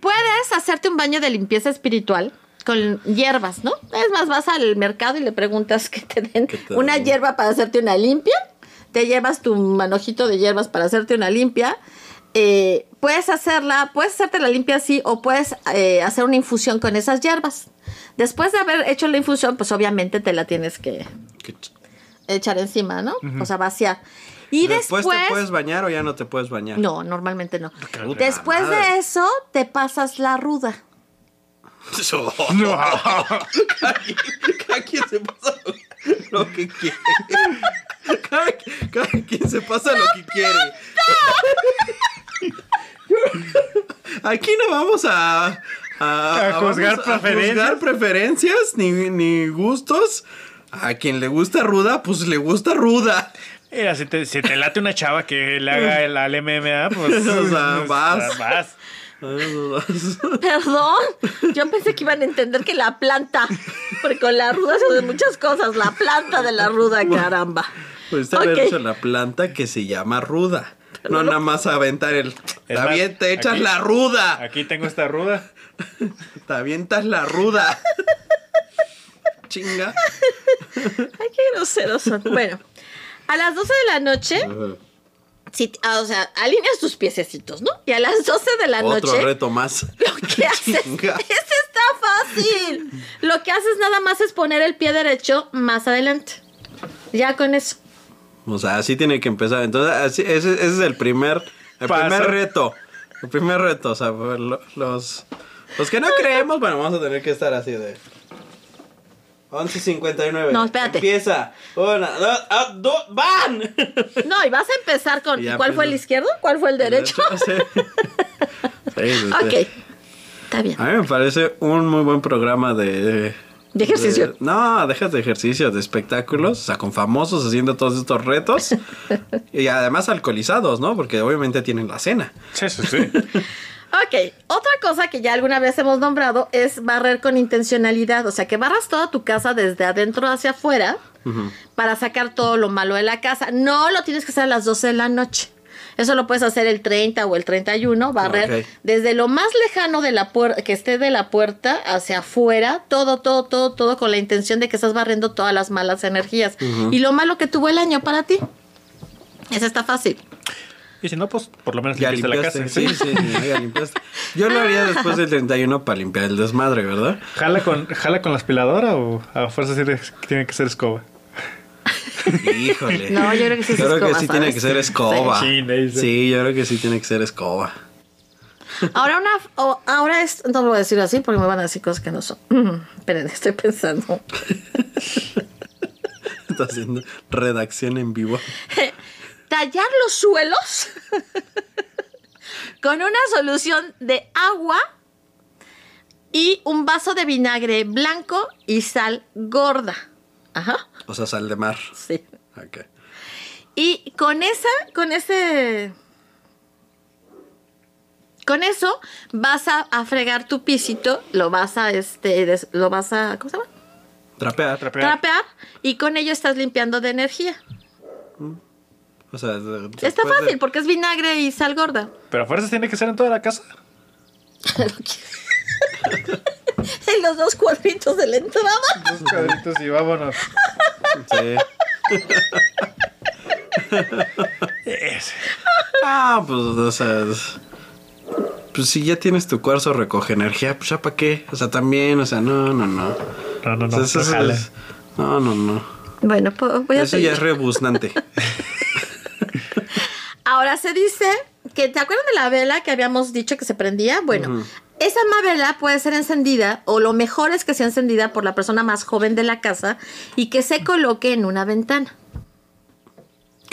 Puedes hacerte un baño de limpieza espiritual con hierbas, ¿no? Es más, vas al mercado y le preguntas que te den una hierba para hacerte una limpia. Te llevas tu manojito de hierbas para hacerte una limpia. Eh, puedes hacerla, puedes hacerte la limpia así o puedes eh, hacer una infusión con esas hierbas. Después de haber hecho la infusión, pues obviamente te la tienes que echar encima, ¿no? O sea, vaciar. Y después, te puedes bañar o ya no te puedes bañar. no, normalmente no. Puta Después de eso, te pasas la ruda. [LAUGHS] cada, quien, cada quien se pasa lo, que quiere. Cada, cada quien se pasa lo que quiere. Aquí no vamos a, a, A juzgar vamos preferencias. juzgar preferencias ni, ni gustos. A quien le gusta ruda, pues le gusta ruda. Mira, si te, si te late una chava que le haga [LAUGHS] el, al MMA, pues. [LAUGHS] O sea, vas. vas. [LAUGHS] Perdón, yo pensé que iban a entender que la planta, porque con la ruda se hacen muchas cosas, la planta de la ruda, caramba. Pues te haber Ok. hecho la planta que se llama ruda. No nada más aventar el. Es Te más, avien- te echas aquí- la ruda. Aquí tengo esta ruda. [LAUGHS] Te avientas la ruda. [LAUGHS] Chinga. Ay, qué groseros son. Bueno, a las 12 de la noche, si, ah, o sea, alineas tus piececitos, ¿no? Y a las 12 de la Otro noche, reto más. [LAUGHS] lo que [LAUGHS] haces, [LAUGHS] ese está fácil. Lo que haces nada más es poner el pie derecho más adelante. Ya con eso. O sea, así tiene que empezar. Entonces, así, ese, ese es el primer, el Paso. primer reto. El primer reto. O sea, lo- los, los que no creemos, bueno, vamos a tener que estar así de. 11.59. No, espérate. Empieza. Una, dos, ah, dos, ¡van! [LAUGHS] No, y vas a empezar con. Ya ¿Cuál fue el izquierdo? ¿Cuál fue el derecho? Sí. [LAUGHS] Sí, sí, sí. ok. Está bien. A mí me parece un muy buen programa de... De ejercicio. de- no, dejas de ejercicio, de espectáculos, o sea, con famosos haciendo todos estos retos. [LAUGHS] y además alcoholizados, ¿no? Porque obviamente tienen la cena. Sí, sí, sí. Ok, otra cosa que ya alguna vez hemos nombrado es barrer con intencionalidad. O sea, que barras toda tu casa desde adentro hacia afuera para sacar todo lo malo de la casa. No lo tienes que hacer a las 12 de la noche. Eso lo puedes hacer el 30 o el 31, barrer desde lo más lejano de la puerta, que esté de la puerta hacia afuera, todo, todo, todo, todo con la intención de que estás barriendo todas las malas energías. Y lo malo que tuvo el año para ti. Eso está fácil. Y si no, pues por lo menos Ya limpiaste la limpiaste. casa. Sí, sí, sí, ya limpiaste. Yo lo haría después del 31 para limpiar el desmadre, ¿verdad? ¿Jala con, ¿Jala con la aspiradora o a fuerza tiene, tiene que ser escoba? Híjole. No, yo creo que sí es Yo creo que sí tiene que ser escoba. Sí. Sí, yo creo que sí tiene que ser escoba. Ahora una, o- ahora es, no lo voy a decir así porque me van a decir cosas que no son. Mm, [LAUGHS] Esperen, estoy pensando. [LAUGHS] Está haciendo redacción en vivo. [LAUGHS] Tallar los suelos [LAUGHS] con una solución de agua y un vaso de vinagre blanco y sal gorda. Ajá, O sea, sal de mar. sí. Ok. Y con esa, con ese. Con eso vas a, a fregar tu pisito, lo vas a este, des- lo vas a, ¿cómo se llama? Trapear. Trapear. Trapear y con ello estás limpiando de energía. O sea, de- Está de- fácil porque es vinagre y sal gorda. Pero a fuerzas tiene que ser en toda la casa. [LAUGHS] en los dos cuadritos de la entrada. Dos cuadritos y vámonos. Sí. [LAUGHS] Ah, pues, o sea. es- Pues si ya tienes tu cuarzo recoge energía, pues ya para qué. O sea, también, o sea, no, no, no. No, no, O no. sea, no no, no, no. Bueno, pues voy a Eso ya es rebuznante. [LAUGHS] Ahora se dice que, ¿te acuerdas de la vela que habíamos dicho que se prendía? Bueno, esa misma vela puede ser encendida, o lo mejor es que sea encendida por la persona más joven de la casa y que se coloque en una ventana.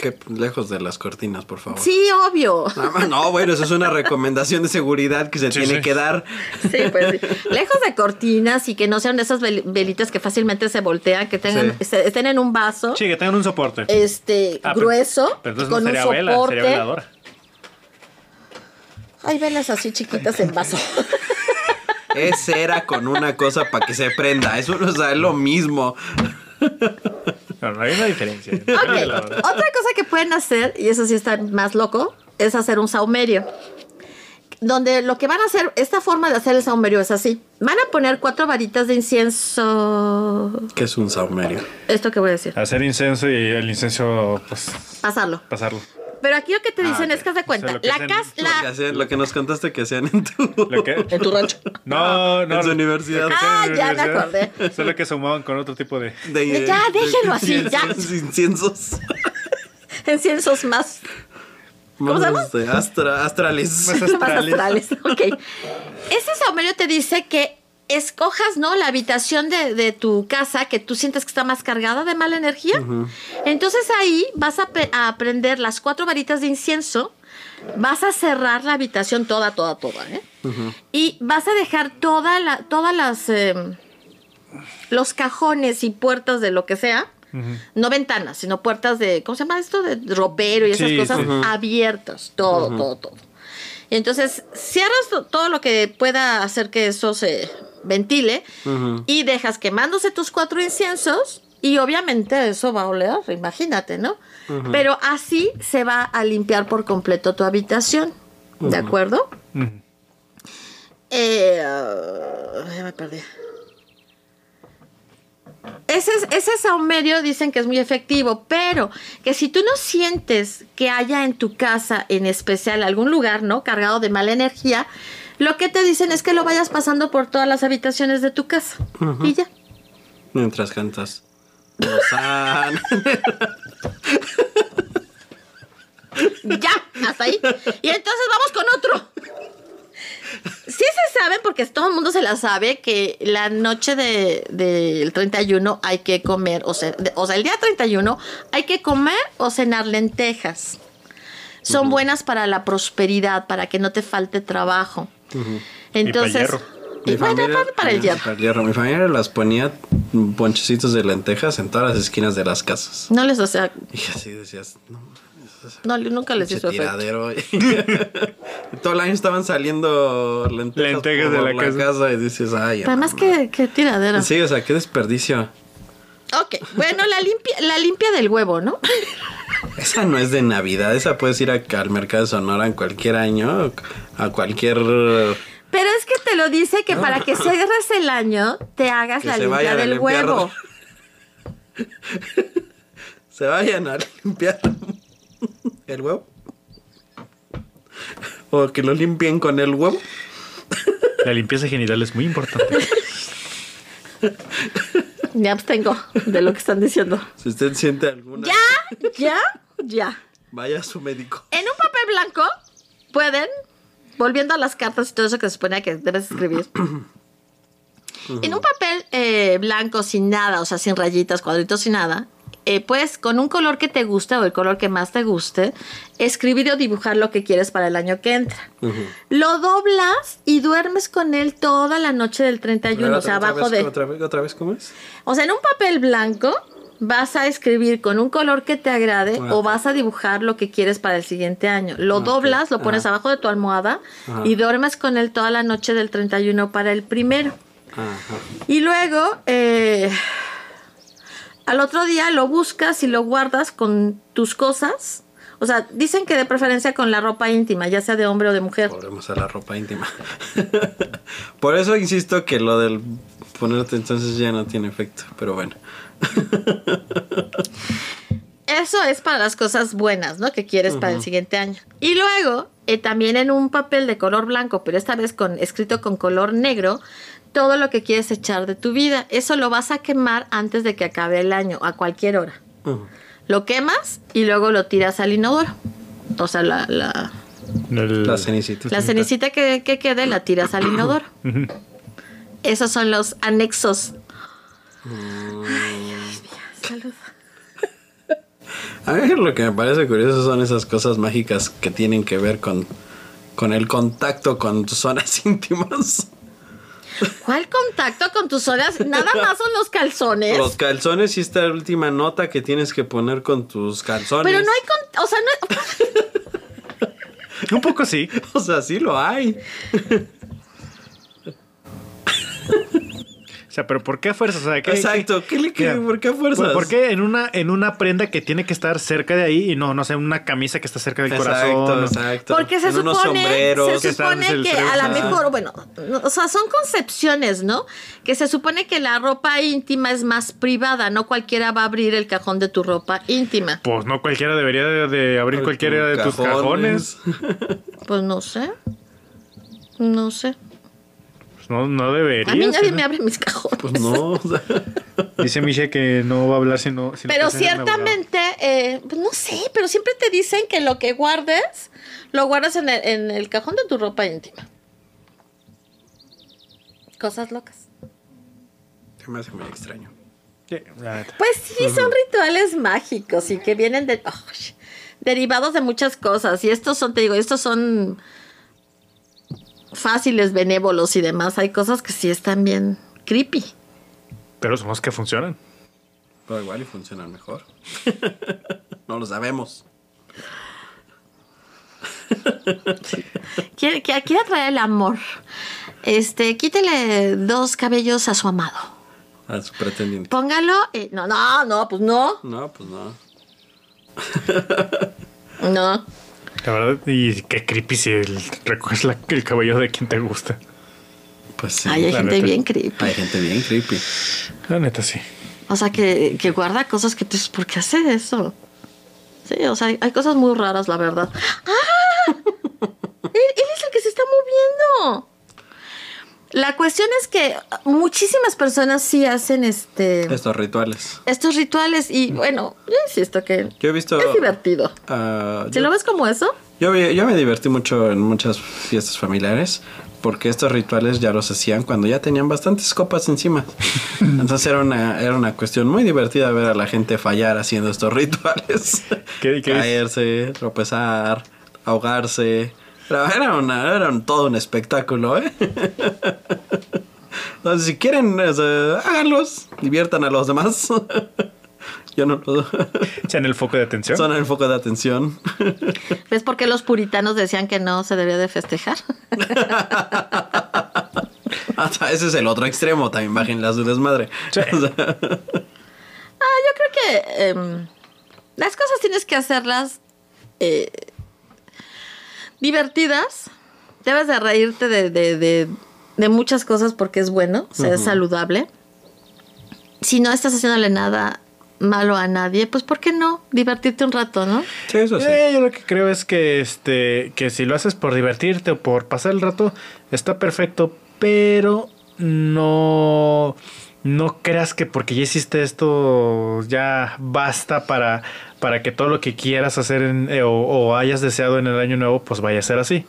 Que lejos de las cortinas, por favor. Sí, obvio. No, bueno, eso es una recomendación de seguridad que se Sí, tiene sí. que dar. Sí, pues sí. Lejos de cortinas y que no sean de esas vel- velitas que fácilmente se voltean, que tengan, Sí. estén en un vaso Sí, que tengan un soporte. este Ah, pero- grueso Pero entonces con no un sería vela, soporte. sería veladora. Hay velas así chiquitas en vaso. Es cera con una cosa para que se prenda. Eso no es lo mismo. No, no hay una diferencia. Otra cosa que pueden hacer, y eso sí está más loco, es hacer un saumerio. Donde lo que van a hacer, esta forma de hacer el saumerio es así. Van a poner cuatro varitas de incienso. Que es un saumerio. Esto que voy a decir. Hacer incenso y el incenso, pues, Pasarlo. pasarlo. Pero aquí lo que te dicen ok. es que haz de cuenta. O sea, lo que la hacen- casa. Lo que, La... hacían- lo que nos contaste que hacían en tu, ¿Lo que? En tu rancho. No, no. en su universidad. Ah, ya me acordé. Solo que sumaban con otro tipo de. De- Ya, de- déjenlo así, de ya. Inciensos. [LAUGHS] Inciensos más. ¿Cómo se llama? Más, este, astra- astrales. Más [LAUGHS] más astrales. astrales. Ok. Ese saumerio te dice que escojas, ¿no? La habitación de, de tu casa que tú sientes que está más cargada de mala energía. Entonces ahí vas a, a prender las cuatro varitas de incienso. Vas a cerrar la habitación toda, toda, toda, ¿eh? Y vas a dejar toda la, todas las em, los cajones y puertas de lo que sea. No ventanas, sino puertas de, ¿cómo se llama esto? De ropero y esas Sí, cosas sí. abiertas. Todo, todo, todo. Entonces cierras to- todo lo que pueda hacer que eso se ventile y dejas quemándose tus cuatro inciensos y obviamente eso va a oler, imagínate, ¿no? Pero así se va a limpiar por completo tu habitación, ¿de acuerdo? Eh, ya me perdí. Ese, ese saumerio dicen que es muy efectivo, pero que si tú no sientes que haya en tu casa, en especial algún lugar, ¿no? Cargado de mala energía, lo que te dicen es que lo vayas pasando por todas las habitaciones de tu casa. Y ya. Mientras cantas. Ya, hasta ahí. Y entonces vamos con otro. Sí se sabe, porque todo el mundo se la sabe, que la noche del de, del 31 hay que comer, o sea, de- o sea, el día 31 hay que comer o cenar lentejas. Son buenas para la prosperidad, para que no te falte trabajo. Entonces, hierro. y bueno, para, para el hierro. para el hierro. Mi familia las ponía ponchecitos de lentejas en todas las esquinas de las casas. No les, o sea, Y así decías, no, no, nunca les hizo efecto. tiradero. [LAUGHS] Todo el año estaban saliendo lentejas, Lentejas por de la casa. y dices, ay, Además, no, que, que tiradera. Sí, o sea, qué desperdicio. Ok, bueno, la limpia, la limpia del huevo, ¿no? Esa no es de Navidad, esa puedes ir a- al mercado de Sonora en cualquier año, a cualquier... Pero es que te lo dice que para que cierres el año, te hagas Que la limpia del limpiar. huevo. [LAUGHS] Se vayan a limpiar el huevo. O que lo limpien con el huevo. La limpieza genital es muy importante. [LAUGHS] Me abstengo de lo que están diciendo. Si usted siente alguna... Ya, ya, ya. Vaya a su médico. En un papel blanco pueden, volviendo a las cartas y todo eso que se supone que debes escribir. [CLEARS THROAT] En un papel eh, blanco sin nada, o sea, sin rayitas, cuadritos, sin nada, eh, puedes con un color que te guste o el color que más te guste, escribir o dibujar lo que quieres para el año que entra. Lo doblas y duermes con él toda la noche del 31, o sea, Otra abajo vez, de... Otra vez, otra vez, ¿cómo es? O sea, en un papel blanco vas a escribir con un color que te agrade Ah, o vas a dibujar lo que quieres para el siguiente año. Lo doblas, lo pones Ajá. abajo de tu almohada Ajá. y duermes con él toda la noche del 31 para el primero. Ajá. Y luego, eh, al otro día lo buscas y lo guardas con tus cosas. O sea, dicen que de preferencia con la ropa íntima, ya sea de hombre o de mujer. Volvemos a la ropa íntima. [LAUGHS] Por eso insisto que lo del ponerte entonces ya no tiene efecto. Pero bueno. [LAUGHS] Eso es para las cosas buenas, ¿no? Que quieres para el siguiente año. Y luego, eh, también en un papel de color blanco, pero esta vez con escrito con color negro, todo lo que quieres echar de tu vida. Eso lo vas a quemar antes de que acabe el año, a cualquier hora. Lo quemas y luego lo tiras al inodoro. O sea, la, la, El- La cenicita. la cenicita que, que quede la tiras al inodoro. [COUGHS] Esos son los anexos. Ay, Dios mío, salud. [LAUGHS] A mí lo que me parece curioso son esas cosas mágicas que tienen que ver con, con el contacto con tus zonas [LAUGHS] íntimas. ¿Cuál contacto con tus zonas? Nada más son los calzones. Los calzones y esta última nota que tienes que poner con tus calzones. Pero no hay con, o sea, no Un poco sí. [LAUGHS] O sea, sí lo hay. [LAUGHS] O sea, pero ¿por qué a fuerza? O sea, ¿qué- Exacto. ¿Qué le Mira, ¿Por qué a fuerzas? ¿Por qué en una, en una prenda que tiene que estar cerca de ahí y no, no sé, una camisa que está cerca del Exacto, corazón? exacto. Porque se En unos supone, sombreros. se supone que a lo mejor, bueno, no, o sea, son concepciones, ¿no? Que se supone que la ropa íntima es más privada, no cualquiera va a abrir el cajón de tu ropa íntima. Pues no cualquiera debería de, de abrir cualquiera de tus cajones. Pues no sé. No sé. Pues no, no debería. A mí nadie ¿no? me abre mis cajones. Pues no. [LAUGHS] Dice Miche que no va a hablar si no. si Pero ciertamente, eh, pues no sé, pero siempre te dicen que lo que guardes, lo guardas en el, en el cajón de tu ropa íntima. Cosas locas. se me hace muy extraño. Sí. Pues sí, son rituales mágicos y que vienen de, ¡ay! derivados de muchas cosas. Y estos son, te digo, estos son fáciles, benévolos y demás. Hay cosas que sí están bien creepy. Pero son los que funcionan. Pero igual y funcionan mejor. [LAUGHS] no lo sabemos. Quiere, que- quiere atraer el amor. Este, quítele dos cabellos a su amado. A su pretendiente. Póngalo. eh, no, no, no, pues no. No, pues no. [LAUGHS] No. La verdad, y qué creepy si el- recoges la- el cabello de quien te gusta. Pues sí. Ay, hay gente neta. bien creepy. Hay gente bien creepy. La neta, sí. O sea, que, que guarda cosas que tú dices, ¿por qué hace eso? Sí, o sea, hay, hay cosas muy raras, la verdad. ¡Ah! [LAUGHS] él, él es el que se está moviendo. La cuestión es que muchísimas personas sí hacen este Estos rituales. estos rituales y bueno, yo insisto que Yo he visto. es divertido. ah, ¿Si yo, lo ves como eso? yo, yo me divertí mucho en muchas fiestas familiares porque estos rituales ya los hacían cuando ya tenían bastantes copas encima. [LAUGHS] Entonces era una, era una cuestión muy divertida ver a la gente fallar haciendo estos rituales. ¿Qué- qué Caerse, tropezar, ahogarse. Era, era, una, era un- todo un espectáculo, ¿eh? [LAUGHS] Entonces, si quieren, háganlos, diviertan a los demás. [LAUGHS] Yo no lo... Sean el foco de atención. Son el foco de atención. ¿Ves por qué los puritanos decían que no se debía de festejar? [LAUGHS] Hasta ese es el otro extremo, también bajen la su desmadre. Sí. O sea, Ah, yo creo que em, las cosas tienes que hacerlas eh, divertidas. Debes de reírte de, de- de- de muchas cosas porque es bueno, o sea, es saludable. Si no estás haciéndole nada malo a nadie, pues ¿por qué no? Divertirte un rato, ¿no? sí, eso sí. Eh, yo lo que creo es que este que si lo haces por divertirte o por pasar el rato está perfecto, pero no no creas que porque ya hiciste esto ya basta para para que todo lo que quieras hacer en- eh, o, o hayas deseado en el año nuevo pues vaya a ser así.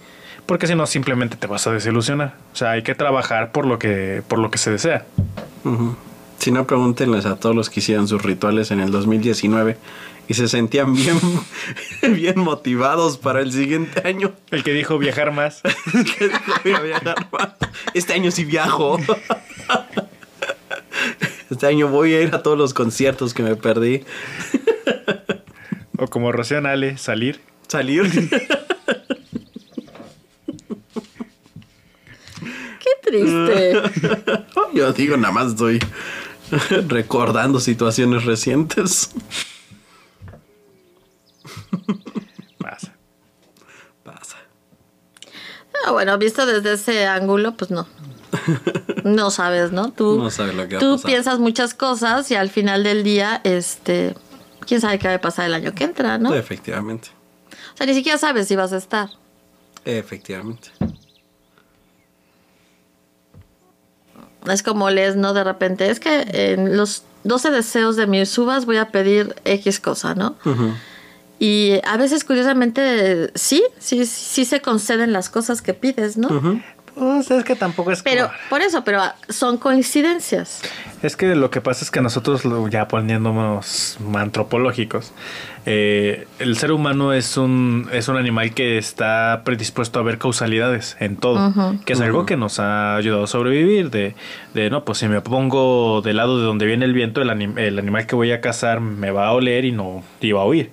Porque si no simplemente te vas a desilusionar. O sea, hay que trabajar por lo que por lo que se desea. Ujú. Si no, pregúntenles a todos los que hicieron sus rituales en el 2019 y se sentían bien, [LAUGHS] bien motivados para el siguiente año. El que dijo viajar más. [LAUGHS] Que dijo, "Voy a viajar más. Este año sí viajo. [LAUGHS] Este año voy a ir a todos los conciertos que me perdí. o como Rocío Ale, salir. Salir. Qué triste. [LAUGHS] Yo digo, nada más estoy recordando situaciones recientes. Pasa. Pasa. Ah, bueno, visto desde ese ángulo, pues no. [LAUGHS] No sabes, ¿no? Tú, No sabes lo que va a tú pasar. piensas muchas cosas y al final del día, este, quién sabe qué va a pasar el año que entra, ¿no? Efectivamente. O sea, ni siquiera sabes si vas a estar. Efectivamente. Es como lees, ¿no? De repente, es que en los 12 deseos de mis uvas voy a pedir X cosa, ¿no? Y a veces, curiosamente, sí, sí, sí se conceden las cosas que pides, ¿no? Ujú. Pues es que tampoco es Pero, como- por eso, pero ah, son coincidencias. Es que lo que pasa es que nosotros, lo- ya poniéndonos antropológicos, eh, el ser humano es un, es un animal que está predispuesto a ver causalidades en todo, que es algo que nos ha ayudado a sobrevivir, de, de, no, pues si me pongo del lado de donde viene el viento, el, anim- el animal que voy a cazar me va a oler y no y va a huir.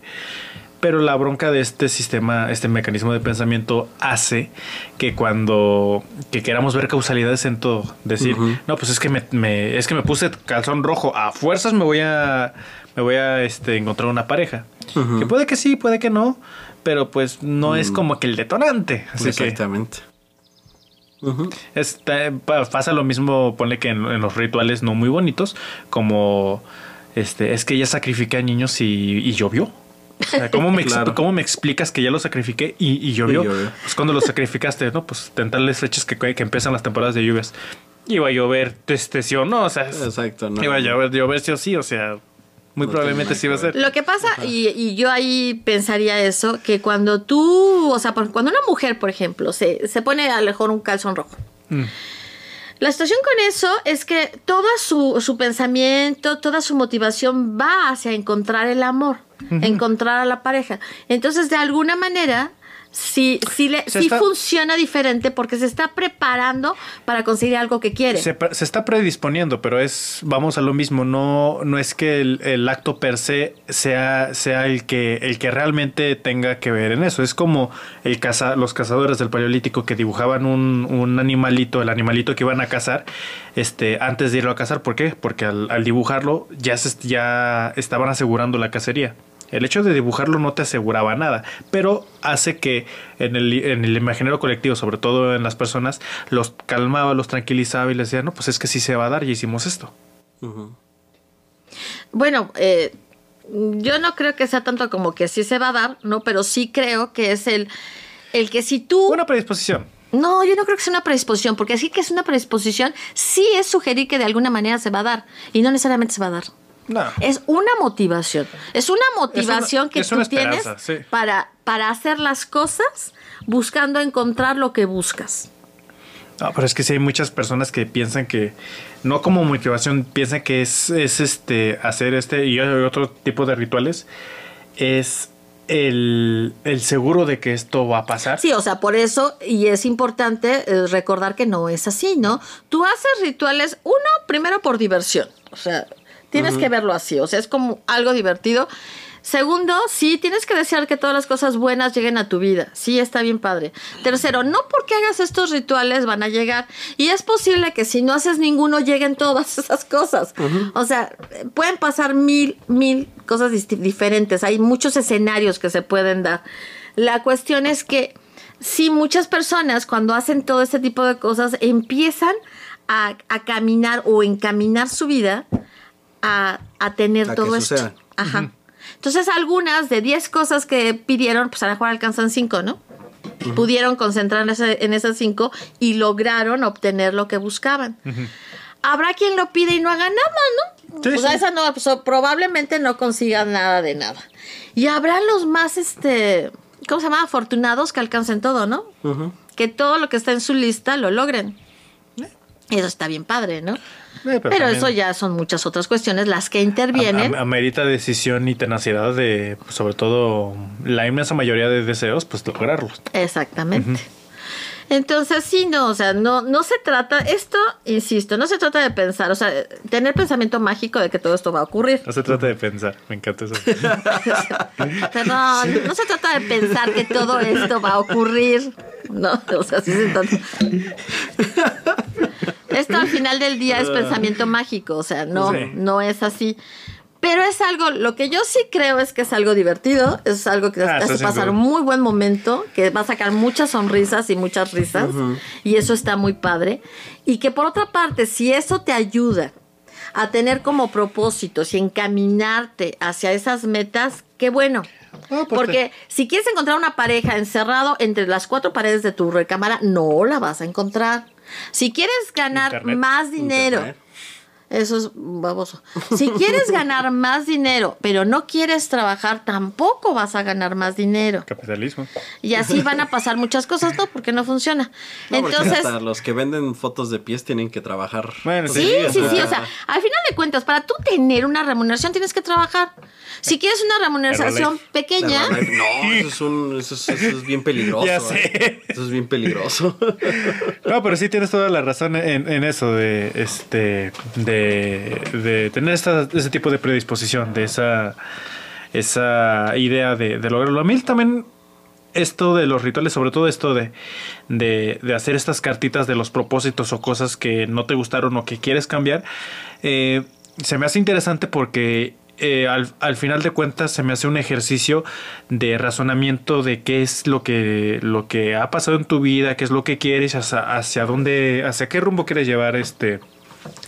Pero la bronca de este sistema, este mecanismo de pensamiento hace que cuando que queramos ver causalidades en todo, decir, no, pues es que me, me- es que me puse calzón rojo, a fuerzas me voy a me voy a este, encontrar una pareja. Que puede que sí, puede que no, pero pues no es como que el detonante. Así que Exactamente. Pasa lo mismo, ponle que en, en los rituales no muy bonitos, como este, es que ya sacrifiqué a niños y, y llovió. O sea, ¿cómo, me ex- Claro. cómo me explicas que ya los sacrifiqué y, y llovió? Y llovió. Pues cuando los sacrificaste, ¿no? Pues en tales fechas que, que empiezan las temporadas de lluvias. Iba a llover, este sí o no, o sea, Exacto, no. iba a llover, llover sí o sí, o sea, muy No probablemente sí iba a ser. Lo que pasa, y, y yo ahí pensaría eso, que cuando tú, o sea, por- cuando una mujer, por ejemplo, se, se pone a lo mejor un calzón rojo. Mm. La situación con eso es que todo su, su pensamiento, toda su motivación va hacia encontrar el amor, encontrar a la pareja. Entonces, de alguna manera, sí, sí, le, Se sí está- funciona diferente porque se está preparando para conseguir algo que quiere. Se, está predisponiendo, pero es, vamos a lo mismo, no, no es que el, el acto per se sea, sea el que, el que realmente tenga que ver en eso. Es como el caza, los cazadores del paleolítico que dibujaban un, un animalito, el animalito que iban a cazar, este, antes de irlo a cazar. ¿Por qué? Porque al, al dibujarlo ya, se, ya estaban asegurando la cacería. El hecho de dibujarlo no te aseguraba nada, pero hace que en el, en el imaginario colectivo, sobre todo en las personas, los calmaba, los tranquilizaba y les decía, no, pues es que sí se va a dar y hicimos esto. Bueno, eh, yo no creo que sea tanto como que sí se va a dar, ¿no? Pero sí creo que es el, el que si tú... Una predisposición. No, yo no creo que sea una predisposición, porque así que es una predisposición, sí es sugerir que de alguna manera se va a dar, y no necesariamente se va a dar. No. Es una motivación. Es una motivación que es tú tienes sí. para, para hacer las cosas buscando encontrar lo que buscas. No, pero es que sí hay muchas personas que piensan que, no como motivación, piensan que es, es este hacer este y otro tipo de rituales, es el, el seguro de que esto va a pasar. Sí, o sea, por eso, y es importante eh, recordar que no es así, ¿no? Tú haces rituales, uno, primero por diversión, o sea, tienes que verlo así, o sea, es como algo divertido. Segundo, sí, tienes que desear que todas las cosas buenas lleguen a tu vida. Sí, está bien padre. Tercero, no porque hagas estos rituales van a llegar. Y es posible que si no haces ninguno lleguen todas [LAUGHS] esas cosas. O sea, pueden pasar mil, mil cosas diferentes. Hay muchos escenarios que se pueden dar. La cuestión es que sí, muchas personas cuando hacen todo este tipo de cosas empiezan a, a caminar o encaminar su vida a, a tener A todo esto. suceda. Ajá. Entonces, algunas de 10 cosas que pidieron, pues a lo mejor alcanzan 5, ¿no? Pudieron concentrarse en esas 5 y lograron obtener lo que buscaban. Habrá quien lo pide y no haga nada, ¿no? Sí, o sea, sí. esa no, pues, probablemente no consiga nada de nada. Y habrá los más, este, ¿cómo se llama? Afortunados que alcancen todo, ¿no? Que todo lo que está en su lista lo logren. Y eso está bien padre, ¿no? Eh, Pero, eso ya son muchas otras cuestiones las que intervienen. am- am- Amerita decisión y tenacidad de, pues, sobre todo, la inmensa mayoría de deseos, pues lograrlos. Exactamente. Entonces, sí, no, o sea, no, no se trata, esto, insisto, no se trata de pensar, o sea, tener pensamiento mágico de que todo esto va a ocurrir. No se trata de pensar, me encanta eso. [LAUGHS] Perdón, no se trata de pensar que todo esto va a ocurrir. No, o sea, sí se trata. Esto al final del día es [LAUGHS] pensamiento mágico, o sea, no, Sí. no es así. Pero es algo, lo que yo sí creo es que es algo divertido, es algo que Ah, te hace pasar duda. un muy buen momento, que va a sacar muchas sonrisas y muchas risas, y eso está muy padre. Y que por otra parte, si eso te ayuda a tener como propósitos y encaminarte hacia esas metas, qué bueno. Ah, pues, Porque si quieres encontrar una pareja encerrado entre las cuatro paredes de tu recámara, no la vas a encontrar. Si quieres ganar Internet. más dinero, Internet. Eso es baboso. [LAUGHS] Si quieres ganar más dinero, pero no quieres trabajar, tampoco vas a ganar más dinero. Capitalismo. Y así van a pasar muchas cosas, ¿no? Porque no funciona. No, Entonces, hasta los que venden fotos de pies tienen que trabajar. Bueno, Pues sí, sí, sí. O sea, al final de cuentas, para tú tener una remuneración tienes que trabajar. Si quieres una remuneración Herbalife. pequeña, Herbalife, No, eso es, un, eso, es, eso es bien peligroso. Ya ¿eh? sé. Eso es bien peligroso. [LAUGHS] No, pero sí tienes toda la razón en, en eso de este de, de tener ese tipo de predisposición, de esa esa idea de, de lograrlo. A mí también esto de los rituales, sobre todo esto de, de, de hacer estas cartitas de los propósitos o cosas que no te gustaron o que quieres cambiar, eh, se me hace interesante porque eh, al, al final de cuentas se me hace un ejercicio de razonamiento de qué es lo que, lo que ha pasado en tu vida, qué es lo que quieres, hacia, hacia dónde, hacia qué rumbo quieres llevar este,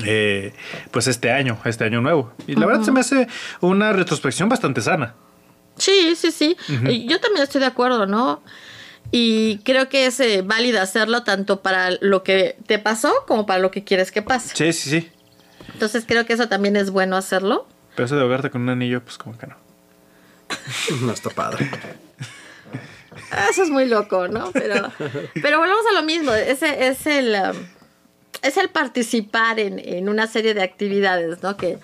eh, pues este año, este año nuevo. Y la verdad se me hace una retrospección bastante sana. Sí, sí, sí. Y Yo también estoy de acuerdo, ¿no? Y creo que es eh, válido hacerlo tanto para lo que te pasó como para lo que quieres que pase. Sí, sí, sí. Entonces creo que eso también es bueno hacerlo. Pero eso de ahogarte con un anillo, pues como que no. [LAUGHS] No está padre. Eso es muy loco, ¿no? Pero, pero volvemos a lo mismo. Ese es el, um, es el participar en, en una serie de actividades, ¿no? Que,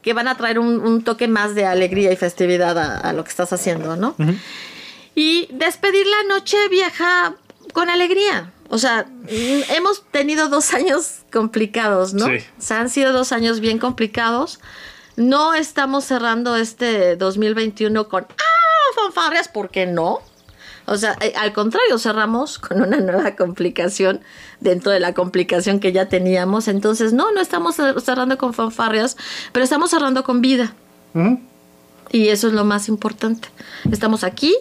que van a traer un, un toque más de alegría y festividad a, a lo que estás haciendo, ¿no? Y despedir la noche vieja con alegría. O sea, hemos tenido dos años complicados, ¿no? Sí. O sea, han sido dos años bien complicados. No estamos cerrando este 2021 con ¡ah! fanfarrias, ¿por qué no? O sea, eh, al contrario, cerramos con una nueva [LAUGHS] complicación dentro de la complicación que ya teníamos. Entonces, no, no estamos cer- cerrando con fanfarrias, pero estamos cerrando con vida. Y eso es lo más importante. Estamos aquí,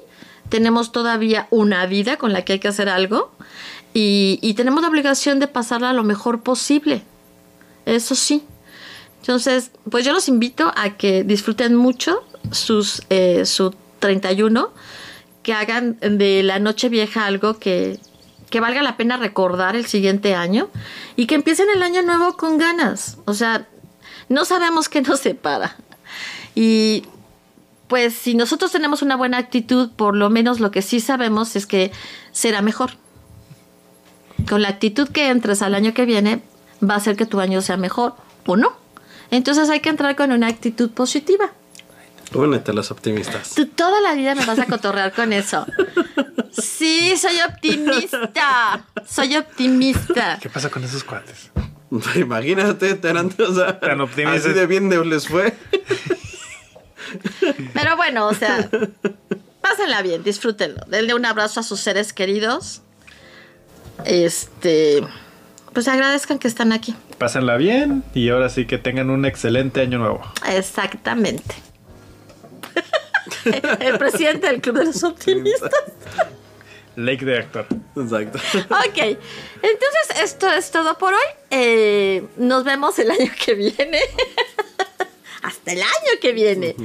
tenemos todavía una vida con la que hay que hacer algo y, y tenemos la obligación de pasarla lo mejor posible. Eso sí. Entonces, pues yo los invito a que disfruten mucho sus, eh, su 31, que hagan de la noche vieja algo que, que valga la pena recordar el siguiente año y que empiecen el año nuevo con ganas. O sea, no sabemos qué nos separa. Y pues si nosotros tenemos una buena actitud, por lo menos lo que sí sabemos es que será mejor. Con la actitud que entres al año que viene, va a hacer que tu año sea mejor o no. Entonces hay que entrar con una actitud positiva. Únete a los optimistas. Tú toda la vida me vas a cotorrear con eso. Sí, soy optimista. Soy optimista. ¿Qué pasa con esos cuates? [LAUGHS] Imagínate, tan, o sea, Tan optimistas. Así de bien de- les fue. Pero bueno, o sea, pásenla bien, disfrútenlo. Denle un abrazo a sus seres queridos. Este, pues agradezcan que están aquí. Pásenla bien y ahora sí que tengan un excelente año nuevo. Exactamente. [LAUGHS] El presidente del Club de los Optimistas. [LAUGHS] Lake de actor. Exacto. Ok, entonces esto es todo por hoy. Eh, nos vemos el año que viene. [LAUGHS] Hasta el año que viene.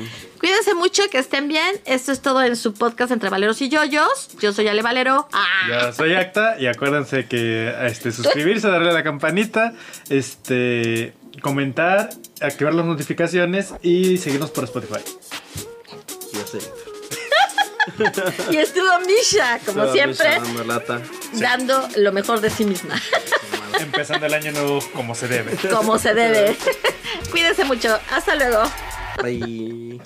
Cuídense mucho, que estén bien. Esto es todo en su podcast entre Valeros y Yoyos. Yo soy Ale Valero. Ah, Ya soy Acta y acuérdense que este, suscribirse, darle a la campanita, este, comentar, activar las notificaciones y seguirnos por Spotify. Ya sé. [LAUGHS] y estuvo Misha, como siempre, dando lo mejor de sí misma. [LAUGHS] Empezando el año nuevo como se debe. como se debe. [LAUGHS] Cuídense mucho. Hasta luego. Bye.